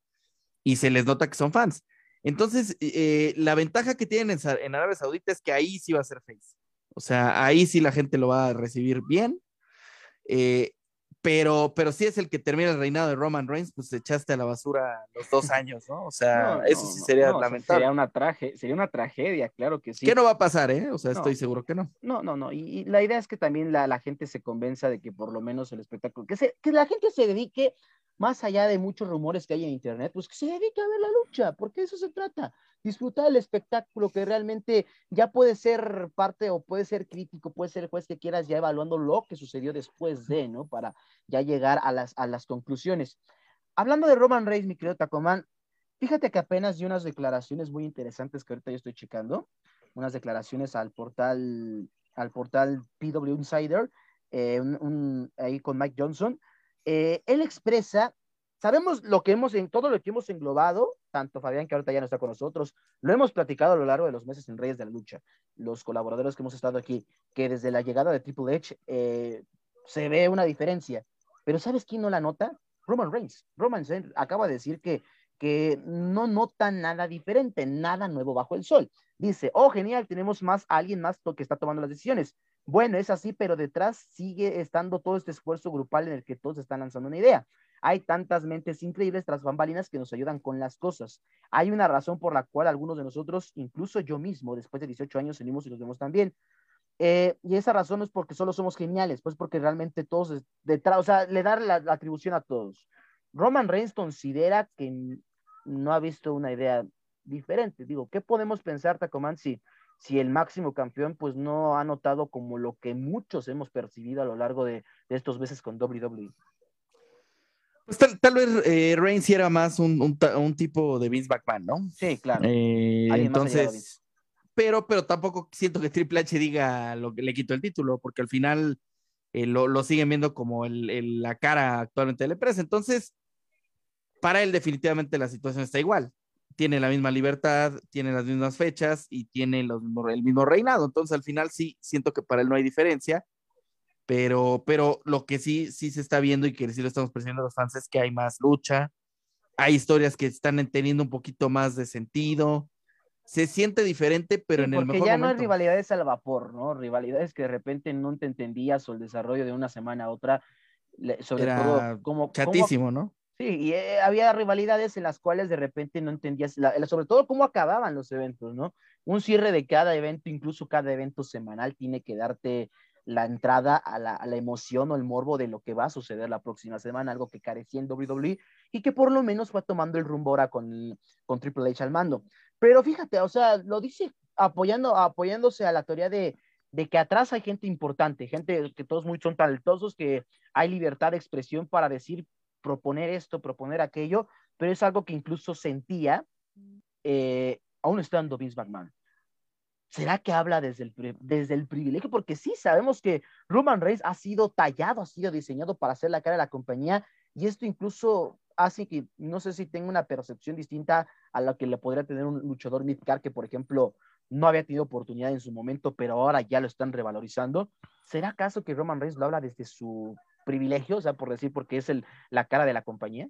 y se les nota que son fans. Entonces, eh, la ventaja que tienen en, Arabia Saudita es que ahí sí va a ser face. O sea, ahí sí la gente lo va a recibir bien. Eh, pero, pero sí es el que termina el reinado de Roman Reigns, pues echaste a la basura los dos años, ¿no? O sea, eso sí sería lamentable. Sería una, traje, sería una tragedia, claro que sí. ¿Qué no va a pasar, eh? O sea, estoy seguro que no. No, no, no. Y, la idea es que también la, la, gente se convenza de que por lo menos el espectáculo, que, se, que la gente se dedique más allá de muchos rumores que hay en internet, pues que se dedique a ver la lucha, porque eso se trata, disfrutar el espectáculo que realmente ya puede ser parte o puede ser crítico, puede ser el juez que quieras ya evaluando lo que sucedió después de, ¿no? Para ya llegar a las, a las conclusiones. Hablando de Roman Reigns, mi querido Tacomán, fíjate que apenas di unas declaraciones muy interesantes que ahorita yo estoy checando, unas declaraciones al portal, al portal PW Insider, eh, ahí con Mike Johnson, eh, él expresa, sabemos lo que hemos, en todo lo que hemos englobado, tanto Fabián, que ahorita ya no está con nosotros, lo hemos platicado a lo largo de los meses en Reyes de la Lucha, los colaboradores que hemos estado aquí, que desde la llegada de Triple H eh, se ve una diferencia, pero ¿sabes quién no la nota? Roman Reigns. Roman Reigns acaba de decir que, que no nota nada diferente, nada nuevo bajo el sol. Dice, oh, genial, tenemos más, alguien más que está tomando las decisiones. Bueno, es así, pero detrás sigue estando todo este esfuerzo grupal en el que todos están lanzando una idea. Hay tantas mentes increíbles tras bambalinas que nos ayudan con las cosas. Hay una razón por la cual algunos de nosotros, incluso yo mismo, después de 18 años, salimos y los vemos también. Eh, y esa razón no es porque solo somos geniales, pues porque realmente todos detrás, o sea, le dar la, atribución a todos. Roman Reigns considera que no ha visto una idea diferente. Digo, ¿qué podemos pensar, Tacoman, si si el máximo campeón pues no ha notado como lo que muchos hemos percibido a lo largo de, estos meses con WWE. Pues tal, vez eh, Reigns era más un, tipo de Vince McMahon, ¿no? Sí, claro. Eh, entonces, pero, pero tampoco siento que Triple H diga lo que le quitó el título, porque al final eh, lo, siguen viendo como la cara actualmente de la empresa. Entonces, para él definitivamente la situación está igual tiene la misma libertad, tiene las mismas fechas y tiene el mismo reinado. Entonces, al final sí siento que para él no hay diferencia, pero, pero lo que sí, sí se está viendo y que sí lo estamos presionando a los fans es que hay más lucha, hay historias que están teniendo un poquito más de sentido. Se siente diferente, pero en el mejor ya no hay rivalidades al vapor, ¿no? Rivalidades que de repente no te entendías o el desarrollo de una semana a otra, sobre todo como chatísimo, ¿no? Sí, y eh, había rivalidades en las cuales de repente no entendías, sobre todo cómo acababan los eventos, ¿no? Un cierre de cada evento, incluso cada evento semanal, tiene que darte la entrada a la, emoción o el morbo de lo que va a suceder la próxima semana, algo que carecía en WWE y que por lo menos fue tomando el rumbo ahora con, con Triple H al mando. Pero fíjate, o sea, lo dice apoyando, apoyándose a la teoría de, de que atrás hay gente importante, gente que todos muy son talentosos, que hay libertad de expresión para decir proponer esto, proponer aquello, pero es algo que incluso sentía eh, aún estando Vince McMahon. ¿Será que habla desde el, desde el privilegio? Porque sí, sabemos que Roman Reigns ha sido tallado, ha sido diseñado para ser la cara de la compañía y esto incluso hace que no sé si tenga una percepción distinta a la que le podría tener un luchador midcar que, por ejemplo, no había tenido oportunidad en su momento, pero ahora ya lo están revalorizando. ¿Será acaso que Roman Reigns lo habla desde su privilegio, o sea, por decir, porque es el, la cara de la compañía.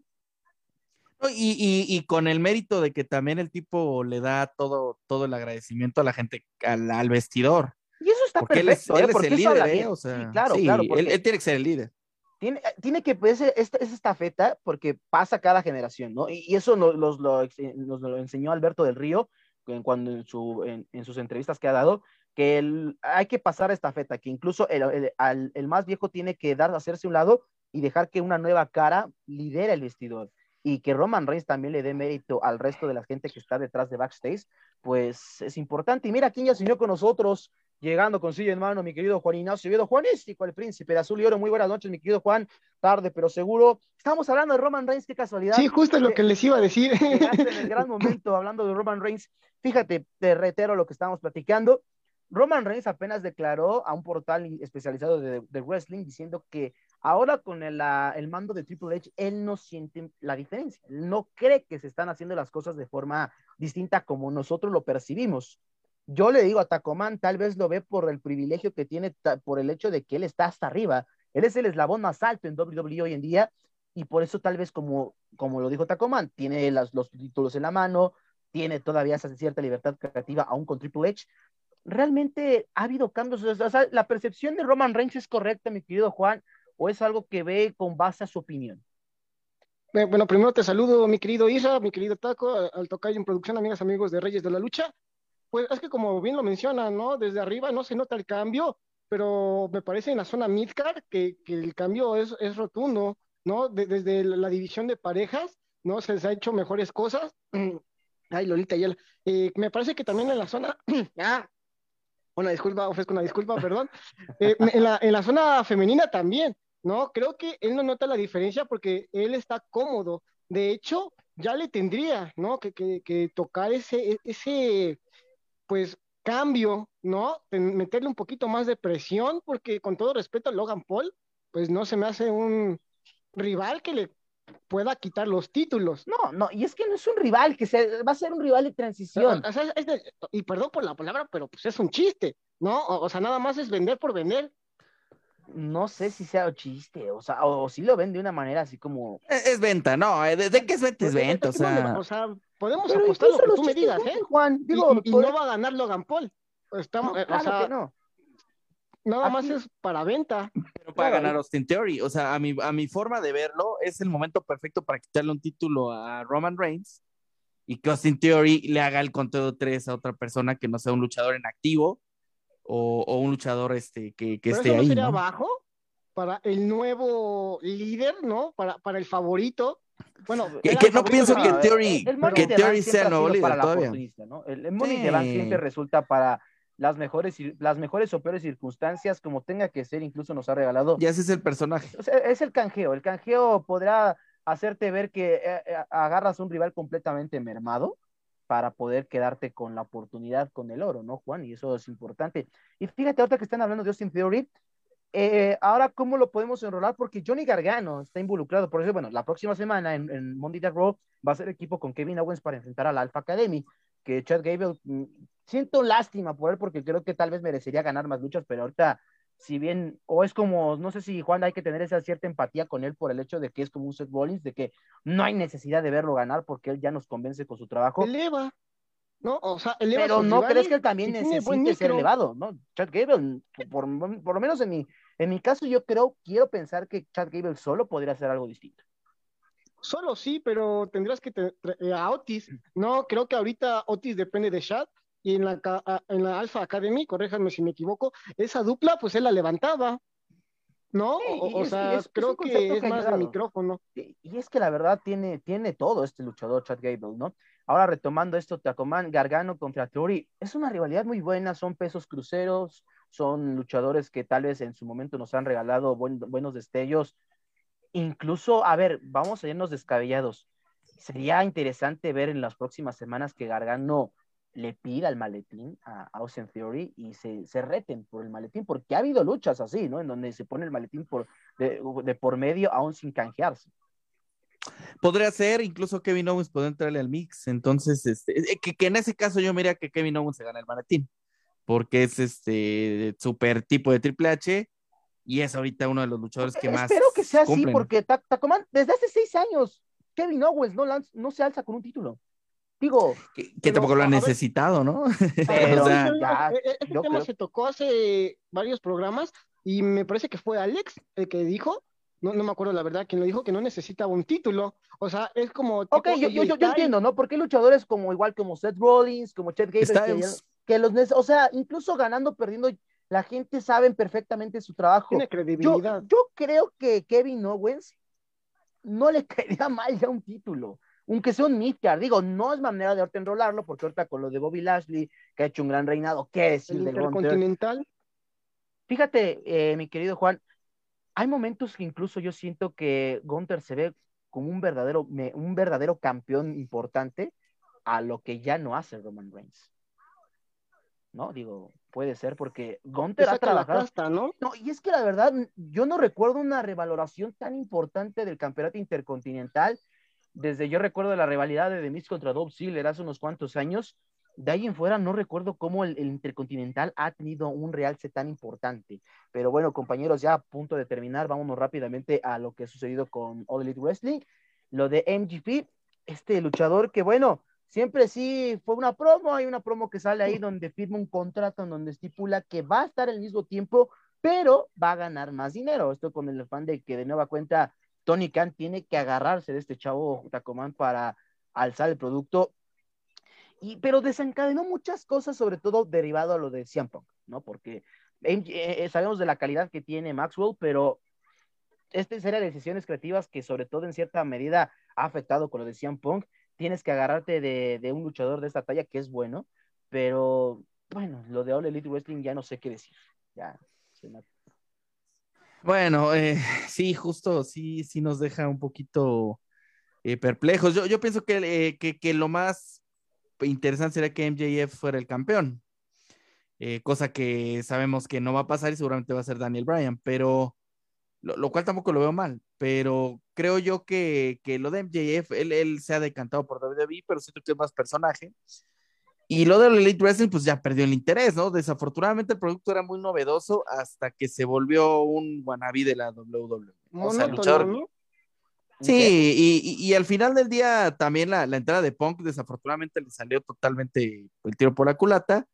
Y, con el mérito de que también el tipo le da todo, todo el agradecimiento a la gente, al, vestidor. Y eso está porque perfecto. Él es, ¿eh? el líder, ¿eh? O sea, claro, claro. Él, tiene que ser el líder. tiene, tiene que, pues, esta, es estafeta porque pasa cada generación, ¿no? Y, eso nos, nos, lo, nos, lo, enseñó Alberto del Río en, cuando en, su, en, en sus entrevistas que ha dado, que el, hay que pasar esta feta, que incluso el, el, el, más viejo tiene que dar, hacerse un lado y dejar que una nueva cara lidere el vestidor y que Roman Reigns también le dé mérito al resto de la gente que está detrás de backstage, pues es importante. Y mira quién ya se unió con nosotros, llegando con silla en mano, mi querido Juan Ignacio Viedo Juanístico, el príncipe de azul y oro. Muy buenas noches, mi querido Juan. Tarde, pero seguro. Estamos hablando de Roman Reigns, qué casualidad. Sí, justo lo que les iba a decir. en el gran momento hablando de Roman Reigns. Fíjate, te reitero lo que estábamos platicando. Roman Reigns apenas declaró a un portal especializado de, de wrestling diciendo que ahora con el, el, mando de Triple H, él no siente la diferencia, él no cree que se están haciendo las cosas de forma distinta como nosotros lo percibimos. Yo le digo a Tacoman, tal vez lo ve por el privilegio que tiene, por el hecho de que él está hasta arriba. Él es el eslabón más alto en WWE hoy en día y por eso tal vez como, como lo dijo Tacoman, tiene las, los títulos en la mano, tiene todavía esa cierta libertad creativa aún con Triple H, realmente ha habido cambios. O sea, la percepción de Roman Reigns es correcta, mi querido Juan, o es algo que ve con base a su opinión. Bueno, primero te saludo, mi querido Isa, mi querido Taco, al tocar en producción, amigas, amigos de Reyes de la Lucha. Pues es que como bien lo mencionan, ¿no? Desde arriba no se nota el cambio, pero me parece en la zona midcard que, que el cambio es, es rotundo, ¿no? desde la división de parejas, ¿no? Se, se ha hecho mejores cosas. Ay, Lolita, ya. Eh, me parece que también en la zona, ah, una disculpa, ofrezco una disculpa, perdón. Eh, en, la, en la zona femenina también, ¿no? Creo que él no nota la diferencia porque él está cómodo. De hecho, ya le tendría, ¿no? Que, que, que tocar ese, ese, pues, cambio, ¿no? Meterle un poquito más de presión, porque con todo respeto a Logan Paul, pues no se me hace un rival que le pueda quitar los títulos. No, no, y es que no es un rival, que se, va a ser un rival de transición. O, sea, es de, y perdón por la palabra, pero pues es un chiste, ¿no? O, o, sea, nada más es vender por vender. No sé si sea chiste, o sea, o, o si lo ven de una manera así como. Es, es venta, no, ¿de, de qué es venta? Es venta, o sea. O sea, podemos pero apostar lo que tú me digas, ¿eh? Juan, digo, y, y no va a ganar Logan Paul. Estamos, no, claro o sea, que no. Nada más es para venta. Pero para ganar Austin Theory. O sea, a mi, a mi forma de verlo, es el momento perfecto para quitarle un título a Roman Reigns y que Austin Theory le haga el conteo 3 a otra persona que no sea un luchador en activo o, o un luchador este, que, que Pero esté eso no ahí. sería ¿no? abajo para el nuevo líder, ¿no? Para, para el favorito. Bueno, que, que no pienso que Theory, El que Theory sea nuevo líder para todavía. ¿no? El, el Money Sí. siempre resulta para las mejores, las mejores o peores circunstancias, como tenga que ser, incluso nos ha regalado. Ya ese es el personaje. O sea, es el canjeo. El canjeo podrá hacerte ver que eh, eh, agarras un rival completamente mermado para poder quedarte con la oportunidad con el oro, ¿no, Juan? Y eso es importante. Y fíjate, ahorita que están hablando de Austin Theory, eh, ahora, ¿cómo lo podemos enrolar? Porque Johnny Gargano está involucrado. Por eso, bueno, la próxima semana en, en Monday Night Raw va a ser equipo con Kevin Owens para enfrentar a la Alpha Academy. Que Chad Gable, mm, siento lástima por él porque creo que tal vez merecería ganar más luchas, pero ahorita, si bien, o es como, no sé si Juan hay que tener esa cierta empatía con él por el hecho de que es como un Seth Rollins, de que no hay necesidad de verlo ganar porque él ya nos convence con su trabajo. eleva, ¿no? O sea, eleva Pero no rivales crees que él también necesite ser elevado, ¿no? Chad Gable, por, por lo menos en mi, en mi caso, yo creo, quiero pensar que Chad Gable solo podría hacer algo distinto. Solo sí, pero tendrás que te- eh, a Otis. No, creo que ahorita Otis depende de Shad y en la, en la Alpha Academy, corréjanme si me equivoco, esa dupla pues él la levantaba. ¿No? Sí, o sea, es- creo que es que más ayudado. micrófono. Y y es que la verdad tiene, tiene todo este luchador, Chad Gable, ¿no? Ahora retomando esto, Tacoman Gargano contra Theory, es una rivalidad muy buena, son pesos cruceros, son luchadores que tal vez en su momento nos han regalado buen- buenos destellos. Incluso, a ver, vamos a irnos descabellados. Sería interesante ver en las próximas semanas que Gargano le pida el maletín a Austin Theory y se, se reten por el maletín, porque ha habido luchas así, ¿no? En donde se pone el maletín por, de, de por medio aún sin canjearse. Podría ser, incluso Kevin Owens podría entrarle al mix. Entonces, este, eh, que, que en ese caso yo miraría que Kevin Owens se gana el maletín, porque es este super tipo de Triple H y es ahorita uno de los luchadores que más. Espero que sea así, cumplen. porque Ta- Tacoman, desde hace seis años, Kevin Owens no, lanz- no se alza con un título. Digo, que, que pero, tampoco lo ha a ver. necesitado, ¿no? Pero O sea, ya, E- e- Ese yo tema creo- se tocó hace varios programas y me parece que fue Alex el que dijo no, no me acuerdo la verdad quién lo dijo, que no necesitaba un título. O sea, es como. Ok, yo, yo, yo, entiendo, ¿no? Porque hay luchadores como igual como Seth Rollins, como Chet Gable, que, que, los. O sea, incluso ganando, perdiendo, la gente sabe perfectamente su trabajo. Tiene credibilidad. Yo, yo creo que Kevin Owens no le caería mal ya un título aunque sea un midcard, digo, no es manera de ahorita enrolarlo, porque ahorita con lo de Bobby Lashley, que ha hecho un gran reinado, ¿qué decir ¿El Intercontinental? Fíjate, eh, mi querido Juan, hay momentos que incluso yo siento que Gunther se ve como un verdadero, un verdadero campeón importante a lo que ya no hace Roman Reigns. ¿No? Digo, puede ser porque Gunther ha trabajado. ¿no? ¿no? y es que la verdad, yo no recuerdo una revaloración tan importante del campeonato intercontinental desde yo recuerdo la rivalidad de Demis contra Dolph Ziggler hace unos cuantos años, de ahí en fuera no recuerdo cómo el, Intercontinental ha tenido un realce tan importante. Pero bueno, compañeros, ya a punto de terminar, vámonos rápidamente a lo que ha sucedido con All Elite Wrestling. Lo de MGP, este luchador que bueno, siempre sí fue una promo, hay una promo que sale ahí donde firma un contrato en donde estipula que va a estar al mismo tiempo, pero va a ganar más dinero. Esto con el fan de que de nueva cuenta Tony Khan tiene que agarrarse de este chavo Tacomán para alzar el producto. Y, pero desencadenó muchas cosas, sobre todo derivado a lo de CM Punk, ¿no? Porque eh, eh, sabemos de la calidad que tiene Maxwell, pero esta serie de decisiones creativas que sobre todo en cierta medida ha afectado con lo de CM Punk, tienes que agarrarte de, un luchador de esta talla que es bueno, pero bueno, lo de All Elite Wrestling ya no sé qué decir. Ya, se bueno, eh, sí, justo, sí, sí nos deja un poquito eh, perplejos. Yo, yo pienso eh, que, que, lo más interesante sería que MJF fuera el campeón, cosa que sabemos que no va a pasar y seguramente va a ser Daniel Bryan, pero lo, cual tampoco lo veo mal, pero creo yo que, que lo de MJF, él, él, se ha decantado por WWE, pero siento que es más personaje y lo del Elite Wrestling, pues ya perdió el interés, ¿no? Desafortunadamente el producto era muy novedoso hasta que se volvió un wannabe de la WWE. O sea, luchador. Sí, y, y, al final del día también la, la, entrada de Punk desafortunadamente le salió totalmente el tiro por la culata.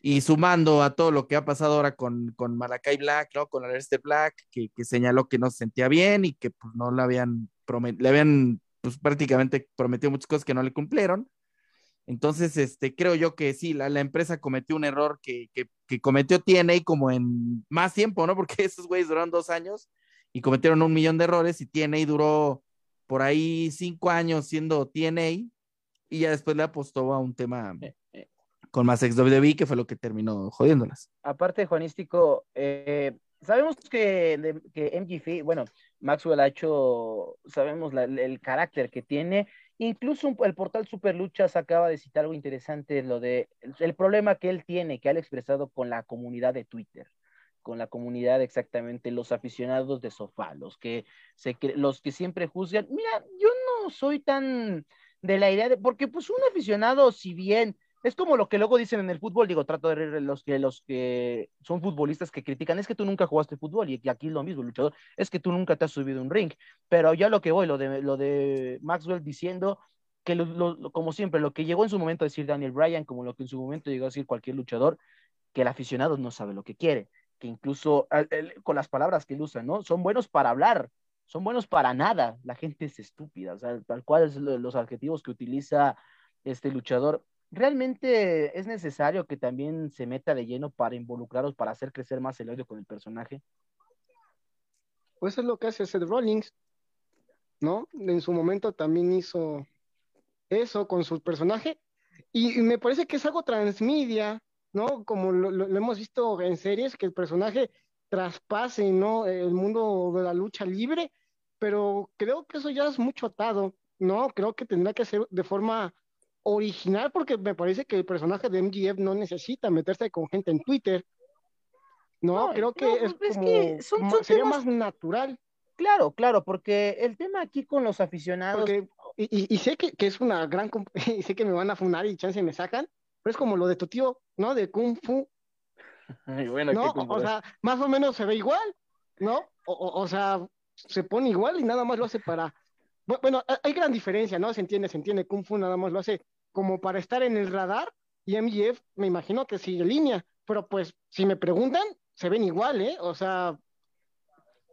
Y sumando a todo lo que ha pasado ahora con, con Malakai Black, ¿no? Con Aleister Black, que, que, señaló que no se sentía bien y que pues, no le habían, le habían pues, prácticamente prometido muchas cosas que no le cumplieron entonces, este, creo yo que sí, la, empresa cometió un error que, que, cometió TNA como en más tiempo, ¿no? Porque esos güeyes duraron dos años y cometieron un millón de errores y TNA duró por ahí cinco años siendo TNA y ya después le apostó a un tema eh, eh. con más ex WWE que fue lo que terminó jodiéndolas. Aparte, Juanístico, eh, sabemos que, que MGF, bueno, Maxwell ha hecho, sabemos el carácter que tiene Incluso el portal Superluchas acaba de citar algo interesante, lo de el, problema que él tiene, que ha expresado con la comunidad de Twitter, con la comunidad exactamente, los aficionados de sofá, los que, se, los que siempre juzgan. Mira, yo no soy tan de la idea de, porque pues un aficionado, si bien es como lo que luego dicen en el fútbol, digo, trato de reír los que, los que son futbolistas que critican, es que tú nunca jugaste fútbol, y aquí lo mismo, luchador, es que tú nunca te has subido un ring, pero ya lo que voy, lo de, lo de Maxwell diciendo que como siempre, lo que llegó en su momento a decir Daniel Bryan, como lo que en su momento llegó a decir cualquier luchador, que el aficionado no sabe lo que quiere, que incluso con las palabras que él usa, ¿no? Son buenos para hablar, son buenos para nada, la gente es estúpida, o sea, tal cual es los adjetivos que utiliza este luchador ¿realmente es necesario que también se meta de lleno para involucrarlos, para hacer crecer más el odio con el personaje? Pues es lo que hace Seth Rollins, ¿no? En su momento también hizo eso con su personaje y, me parece que es algo transmedia, ¿no? Como lo, hemos visto en series, que el personaje traspase, ¿no? El mundo de la lucha libre, pero creo que eso ya es mucho atado, ¿no? Creo que tendrá que ser de forma original porque me parece que el personaje de MGF no necesita meterse con gente en Twitter. No, creo que es, pues, como, sería más natural. Claro, claro, porque el tema aquí con los aficionados. y, sé que, es una gran. Y sé que me van a funar y chance me sacan, pero es como lo de tu tío, ¿no? De Kung Fu. bueno, ¿no? O, sea, más o menos se ve igual, ¿no? O, o sea, se pone igual y nada más lo hace para. Bueno, hay gran diferencia, ¿no? Se entiende, se entiende. Kung Fu nada más lo hace como para estar en el radar y MGF me imagino que sigue línea, pero pues si me preguntan, se ven igual, ¿eh? O sea,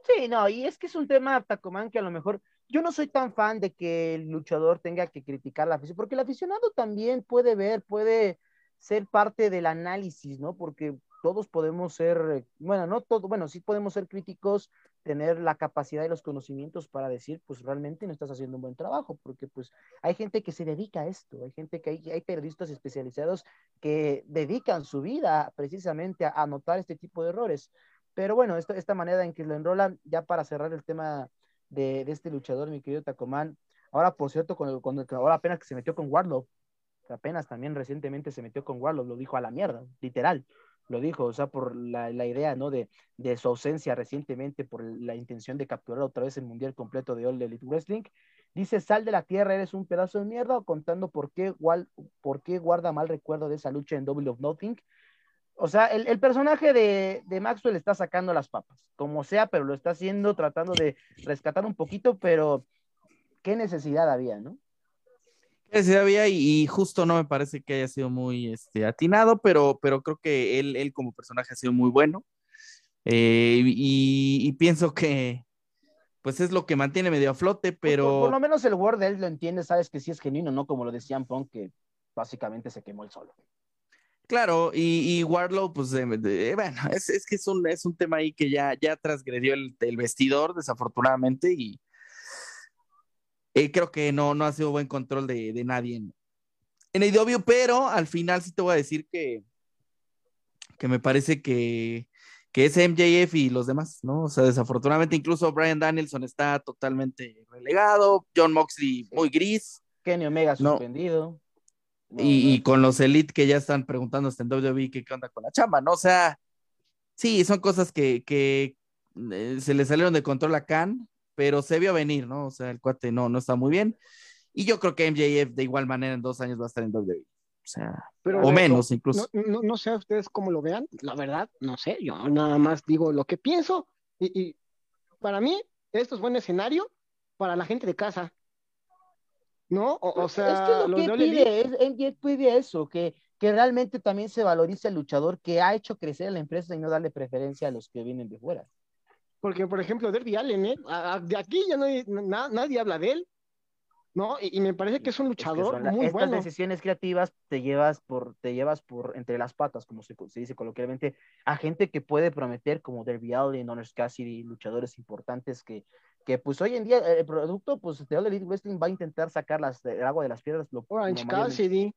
Sí, no, y es que es un tema, Tacomán, que a lo mejor yo no soy tan fan de que el luchador tenga que criticar la afición, porque el aficionado también puede ver, puede ser parte del análisis, ¿no? Porque todos podemos ser, bueno, no todos, bueno, sí podemos ser críticos, tener la capacidad y los conocimientos para decir, pues realmente no estás haciendo un buen trabajo, porque pues hay gente que se dedica a esto, hay gente que hay, hay periodistas especializados que dedican su vida precisamente a, anotar este tipo de errores. Pero bueno, esta, esta manera en que lo enrolan, ya para cerrar el tema de, de este luchador, mi querido Tacomán, ahora por cierto, cuando, cuando ahora apenas que se metió con Warlock, apenas también recientemente se metió con Warlock, lo dijo a la mierda, literal lo dijo, o sea, por la, la idea, ¿no? De, de, su ausencia recientemente, por la intención de capturar otra vez el mundial completo de All Elite Wrestling. Dice, sal de la tierra, eres un pedazo de mierda, contando por qué, igual, por qué guarda mal recuerdo de esa lucha en Double of Nothing. O sea, el, el personaje de, de, Maxwell está sacando las papas, como sea, pero lo está haciendo, tratando de rescatar un poquito, pero qué necesidad había, ¿no? Sí, había y, y, justo no me parece que haya sido muy este, atinado, pero, pero creo que él, él como personaje ha sido muy bueno. Eh, y, y, pienso que pues es lo que mantiene medio a flote, pero... Por, por, por lo menos el Word de él lo entiende, sabes que sí es genuino, ¿no? Como lo decían Punk, que básicamente se quemó el solo. Claro, y, y Warlow, pues de, de, bueno, es, es, que es un, es un tema ahí que ya, ya transgredió el, el vestidor, desafortunadamente, y, eh, creo que no, no ha sido buen control de, de nadie en, en AEW, pero al final sí te voy a decir que, que me parece que, que es MJF y los demás, ¿no? O sea, desafortunadamente incluso Brian Danielson está totalmente relegado, John Moxley muy gris. Kenny Omega suspendido. No. Y, y, con los Elite que ya están preguntando hasta en WWE qué, qué onda con la chamba, ¿no? O sea, sí, son cosas que, que eh, se le salieron de control a Khan pero se vio venir, ¿no? O sea, el cuate no, no está muy bien. Y yo creo que MJF de igual manera en dos años va a estar en WWE. O sea, pero, o menos no, incluso. No, no, no, sé ustedes cómo lo vean, la verdad, no sé, yo nada más digo lo que pienso y, y para mí esto es buen escenario para la gente de casa. ¿No? O, o sea, es que lo que pide, es, MJF pide eso, que, que realmente también se valorice al luchador que ha hecho crecer a la empresa y no darle preferencia a los que vienen de fuera. Porque, por ejemplo, Derby Allen, ¿eh? de aquí ya no hay, na, nadie habla de él, ¿no? Y, y, me parece que es un luchador es que muy estas bueno. Estas decisiones creativas te llevas por, te llevas por entre las patas, como se, se dice coloquialmente, a gente que puede prometer, como Derby Allen, Honors Cassidy, luchadores importantes que, que pues hoy en día el producto, pues de All Elite Wrestling va a intentar sacar las, el agua de las piedras. Lo, Orange Cassidy.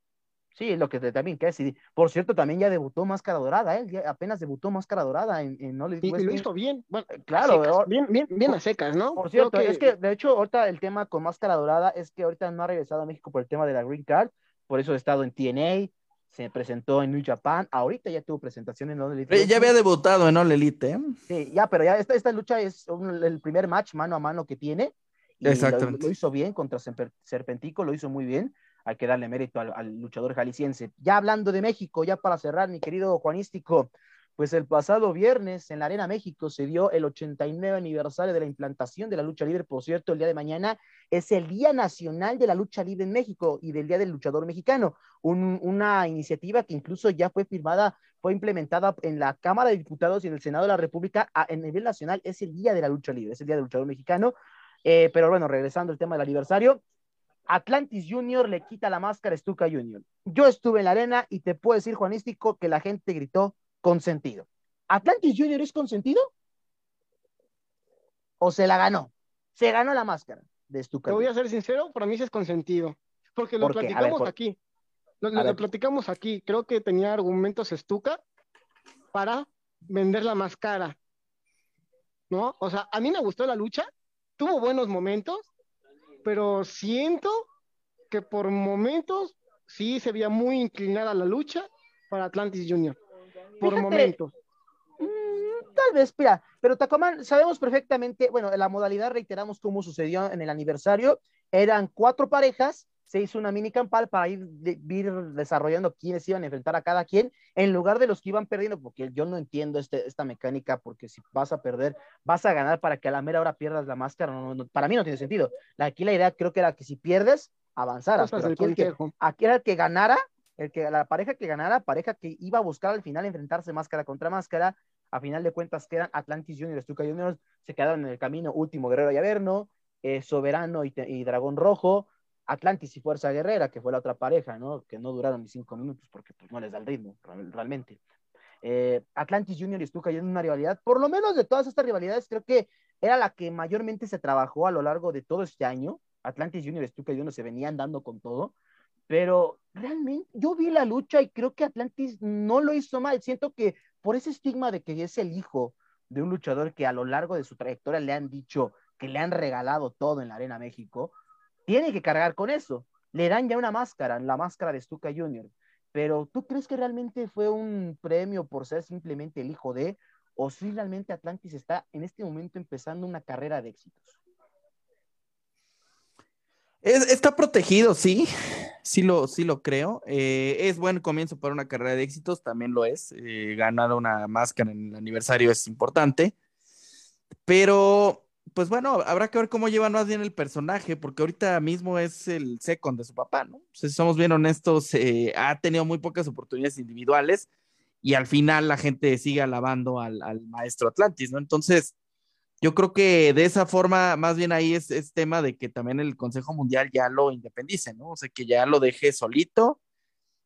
Sí, lo que también Cassidy. Por cierto, también ya debutó Máscara Dorada, ¿eh? Ya apenas debutó Máscara Dorada en, en All y, y, lo hizo bien. Bueno, claro. Secas, bien, bien, bien a secas, ¿no? Por cierto, que... es que de hecho ahorita el tema con Máscara Dorada es que ahorita no ha regresado a México por el tema de la Green Card, por eso ha estado en TNA, se presentó en New Japan, ahorita ya tuvo presentación en All Elite. Eh, ya había debutado en All Elite, ¿eh? Sí, ya, pero ya esta, esta lucha es un, el primer match mano a mano que tiene. Y Exactamente. Lo, lo hizo bien contra Serpentico, lo hizo muy bien hay que darle mérito al, al, luchador jalisciense. Ya hablando de México, ya para cerrar, mi querido Juanístico, pues el pasado viernes en la Arena México se dio el 89 aniversario de la implantación de la lucha libre. Por cierto, el día de mañana es el Día Nacional de la Lucha Libre en México y del Día del Luchador Mexicano. Un, una iniciativa que incluso ya fue firmada, fue implementada en la Cámara de Diputados y en el Senado de la República a, nivel nacional. Es el Día de la Lucha Libre, es el Día del Luchador Mexicano. Eh, pero bueno, regresando al tema del aniversario, Atlantis Junior le quita la máscara a Stuka Junior. Yo estuve en la arena y te puedo decir, Juanístico, que la gente gritó consentido. ¿Atlantis Junior es consentido? ¿O se la ganó? Se ganó la máscara de Stuka. Te voy a ser sincero, para mí sí es consentido. Porque lo ¿Por platicamos ver, por... aquí. Lo, lo, lo, platicamos aquí. Creo que tenía argumentos Stuka para vender la máscara. ¿No? O sea, a mí me gustó la lucha. Tuvo buenos momentos pero siento que por momentos sí se veía muy inclinada la lucha para Atlantis Junior. Por Fíjate, momentos. Mmm, tal vez, mira, pero Tacoman, sabemos perfectamente, bueno, la modalidad reiteramos cómo sucedió en el aniversario, eran cuatro parejas, se hizo una mini campal para ir, de, ir, desarrollando quiénes iban a enfrentar a cada quien, en lugar de los que iban perdiendo, porque yo no entiendo este, esta mecánica, porque si vas a perder, vas a ganar para que a la mera hora pierdas la máscara, no, no, para mí no tiene sentido. Aquí la idea creo que era que si pierdes, avanzaras. Pero aquí, el que, aquí era el que ganara, el que, la pareja que ganara, pareja que iba a buscar al final enfrentarse máscara contra máscara, A final de cuentas quedan Atlantis Junior y Stuka Juniors, se quedaron en el camino Último Guerrero y Averno, eh, Soberano y, y, Dragón Rojo, Atlantis y Fuerza Guerrera, que fue la otra pareja, ¿no? Que no duraron ni cinco minutos porque pues, no les da el ritmo, realmente. Eh, Atlantis Junior y Stuka en una rivalidad, por lo menos de todas estas rivalidades, creo que era la que mayormente se trabajó a lo largo de todo este año. Atlantis Junior y Stuka Junior se venían dando con todo, pero realmente yo vi la lucha y creo que Atlantis no lo hizo mal. Siento que por ese estigma de que es el hijo de un luchador que a lo largo de su trayectoria le han dicho que le han regalado todo en la Arena México, tiene que cargar con eso. Le dan ya una máscara, la máscara de Stuka Junior. Pero ¿tú crees que realmente fue un premio por ser simplemente el hijo de, o si realmente Atlantis está en este momento empezando una carrera de éxitos? está protegido, sí, sí lo, sí lo creo. Eh, es buen comienzo para una carrera de éxitos, también lo es. Eh, ganar una máscara en el aniversario es importante, pero pues bueno, habrá que ver cómo lleva más bien el personaje, porque ahorita mismo es el second de su papá, ¿no? Si somos bien honestos, eh, ha tenido muy pocas oportunidades individuales y al final la gente sigue alabando al, maestro Atlantis, ¿no? Entonces, yo creo que de esa forma, más bien ahí es, es, tema de que también el Consejo Mundial ya lo independice, ¿no? O sea, que ya lo deje solito.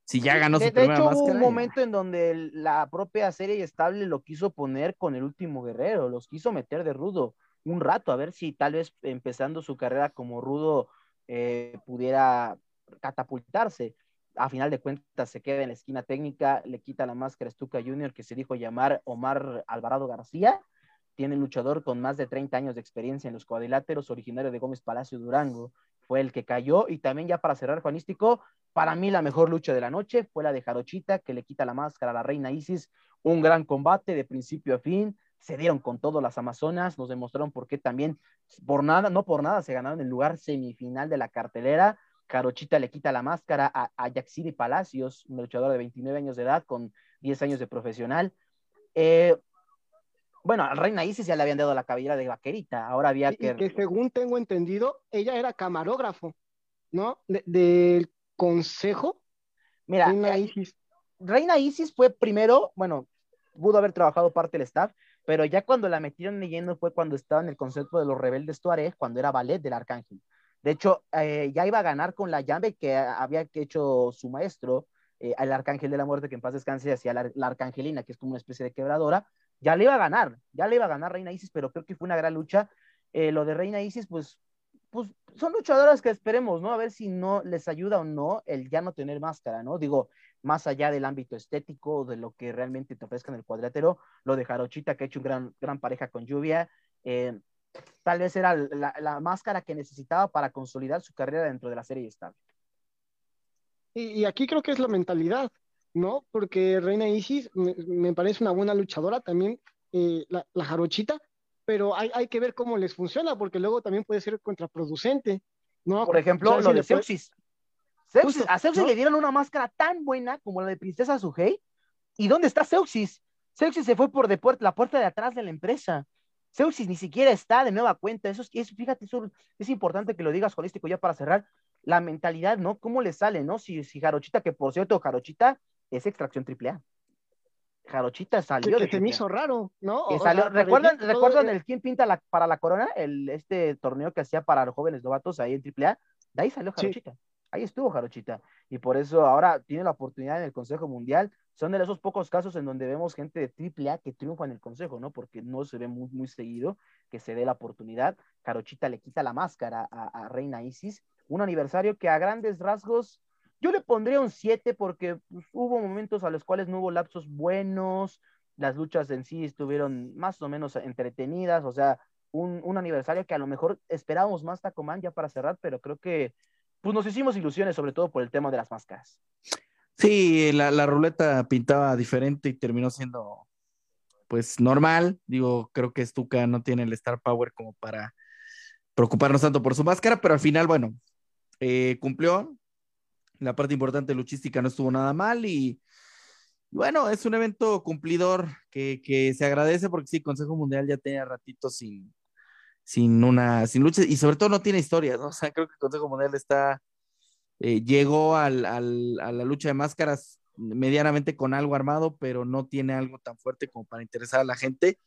Si ya ganó su de, primera de hecho, hubo un momento en donde la propia serie estable lo quiso poner con el último guerrero, los quiso meter de rudo un rato, a ver si tal vez empezando su carrera como rudo eh, pudiera catapultarse. A final de cuentas se queda en la esquina técnica, le quita la máscara Stuka Junior que se dijo llamar Omar Alvarado García. Tiene luchador con más de 30 años de experiencia en los cuadriláteros, originario de Gómez Palacio Durango. Fue el que cayó. Y también ya para cerrar, Juanístico, para mí la mejor lucha de la noche fue la de Jarochita, que le quita la máscara a la reina Isis. Un gran combate de principio a fin se dieron con todo las Amazonas, nos demostraron por qué también, por nada, no por nada, se ganaron el lugar semifinal de la cartelera. Carochita le quita la máscara a, a Yaxiri Palacios, un luchador de 29 años de edad con 10 años de profesional. Eh, bueno, al Reina Isis ya le habían dado la cabellera de vaquerita, ahora había que... que según tengo entendido, ella era camarógrafo, ¿no? del consejo. Mira, Reina eh, Isis. Reina Isis fue primero, bueno, pudo haber trabajado parte del staff, pero ya cuando la metieron leyendo fue cuando estaba en el concepto de los rebeldes Tuareg, cuando era ballet del arcángel. De hecho, eh, ya iba a ganar con la llave que había hecho su maestro, eh, el arcángel de la muerte, que en paz descanse, hacia la, arcangelina, que es como una especie de quebradora, ya le iba a ganar, ya le iba a ganar Reina Isis, pero creo que fue una gran lucha. Eh, lo de Reina Isis, pues, pues son luchadoras que esperemos, ¿no? A ver si no les ayuda o no el ya no tener máscara, ¿no? Digo, más allá del ámbito estético, de lo que realmente te ofrezca en el cuadrilátero, lo de Jarochita, que ha hecho un gran, gran pareja con Lluvia, eh, tal vez era la, máscara que necesitaba para consolidar su carrera dentro de la serie estable. Y, aquí creo que es la mentalidad, ¿no? Porque Reina Isis me, parece una buena luchadora también, eh, la, Jarochita, pero hay, hay, que ver cómo les funciona, porque luego también puede ser contraproducente, ¿no? Por ejemplo, lo de Seuxis a Seuxis le dieron una máscara tan buena como la de Princesa Sugei. ¿Y dónde está Seuxis? Seuxis se fue por de la puerta de atrás de la empresa. Seuxis ni siquiera está de nueva cuenta. Eso es, fíjate, eso es importante que lo digas holístico ya para cerrar. La mentalidad, ¿no? ¿Cómo le sale, no? Si, si Jarochita, que por cierto, Jarochita es extracción triple A. Jarochita salió de se me hizo raro, ¿no? ¿Recuerdan, ¿recuerdan el quién pinta para la corona? El, este torneo que hacía para los jóvenes novatos ahí en AAA. De ahí salió Jarochita. Ahí estuvo Jarochita. Y por eso ahora tiene la oportunidad en el Consejo Mundial. Son de esos pocos casos en donde vemos gente de AAA que triunfa en el Consejo, ¿no? Porque no se ve muy, muy seguido que se dé la oportunidad. Jarochita le quita la máscara a, Reina Isis. Un aniversario que a grandes rasgos yo le pondría un 7 porque pues, hubo momentos a los cuales no hubo lapsos buenos. Las luchas en sí estuvieron más o menos entretenidas. O sea, un, un aniversario que a lo mejor esperábamos más Tacoman ya para cerrar, pero creo que pues nos hicimos ilusiones, sobre todo por el tema de las máscaras. Sí, la, ruleta pintaba diferente y terminó siendo, pues, normal. Digo, creo que Stuka no tiene el Star Power como para preocuparnos tanto por su máscara, pero al final, bueno, eh, cumplió. La parte importante luchística no estuvo nada mal y, bueno, es un evento cumplidor que, que, se agradece porque sí, Consejo Mundial ya tenía ratito sin, sin una, sin lucha, y sobre todo no tiene historia, ¿no? O sea, creo que el Consejo Mundial está, eh, llegó al, al, a la lucha de máscaras medianamente con algo armado, pero no tiene algo tan fuerte como para interesar a la gente.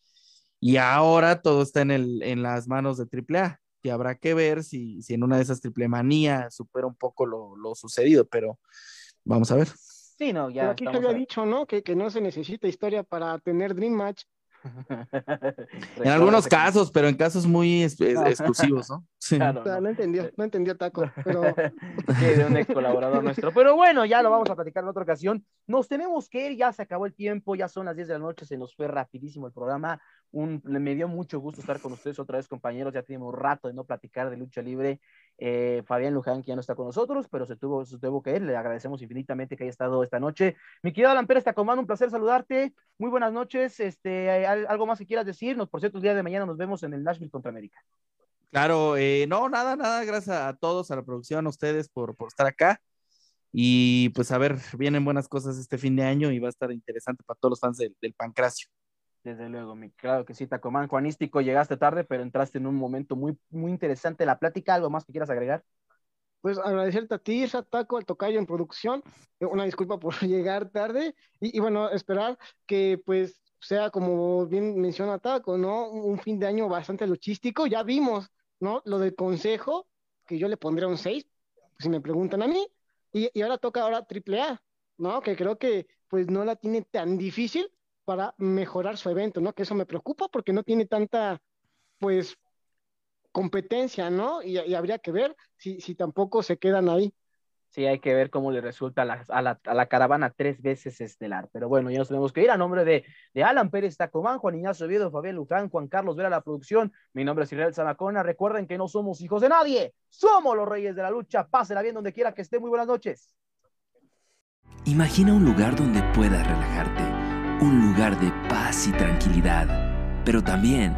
Y ahora todo está en, el, en las manos de AAA, que habrá que ver si, si en una de esas triple manía supera un poco lo, lo sucedido, pero vamos a ver. Sí, no, ya. Pero aquí se había dicho, ¿no? Que, que no se necesita historia para tener Dream Match. en algunos casos, pero en casos muy es, es, exclusivos, ¿no? Sí. Claro, no. no entendía, no entendía Taco, pero... sí, de un ex colaborador nuestro. Pero bueno, ya lo vamos a platicar en otra ocasión. Nos tenemos que ir, ya se acabó el tiempo, ya son las 10 de la noche, se nos fue rapidísimo el programa. Un, me dio mucho gusto estar con ustedes otra vez, compañeros. Ya tenemos rato de no platicar de lucha libre. Eh, Fabián Luján, que ya no está con nosotros, pero se tuvo, se tuvo que ir. Le agradecemos infinitamente que haya estado esta noche. Mi querido Alan Pérez Tacomán, un placer saludarte. Muy buenas noches. Este, ¿Algo más que quieras decirnos? Por cierto, el día de mañana nos vemos en el Nashville contra América. Claro, eh, no, nada, nada. Gracias a todos, a la producción, a ustedes por, por estar acá. Y pues a ver, vienen buenas cosas este fin de año y va a estar interesante para todos los fans del, del Pancracio. Desde luego, mi, claro que sí, Tacomán. Juanístico, llegaste tarde, pero entraste en un momento muy, muy interesante la plática. ¿Algo más que quieras agregar? Pues agradecerte a ti, Taco, al tocayo en producción. Eh, una disculpa por llegar tarde. Y, y, bueno, esperar que pues sea como bien menciona Taco, ¿no? Un fin de año bastante luchístico. Ya vimos, ¿no? Lo del consejo, que yo le pondría un 6, si me preguntan a mí. Y, y ahora toca ahora AAA, ¿no? Que creo que pues no la tiene tan difícil para mejorar su evento, ¿no? Que eso me preocupa porque no tiene tanta, pues, competencia, ¿no? Y, y habría que ver si, si, tampoco se quedan ahí. Sí, hay que ver cómo le resulta a la, a la, a la caravana tres veces estelar. Pero bueno, ya nos tenemos que ir a nombre de, de Alan Pérez Tacomán, Juan Ignacio Oviedo, Fabián Luján, Juan Carlos Vera, la producción. Mi nombre es Israel Zamacona. Recuerden que no somos hijos de nadie, somos los reyes de la lucha. Pásela bien donde quiera que esté. Muy buenas noches. Imagina un lugar donde puedas relajarte un lugar de paz y tranquilidad, pero también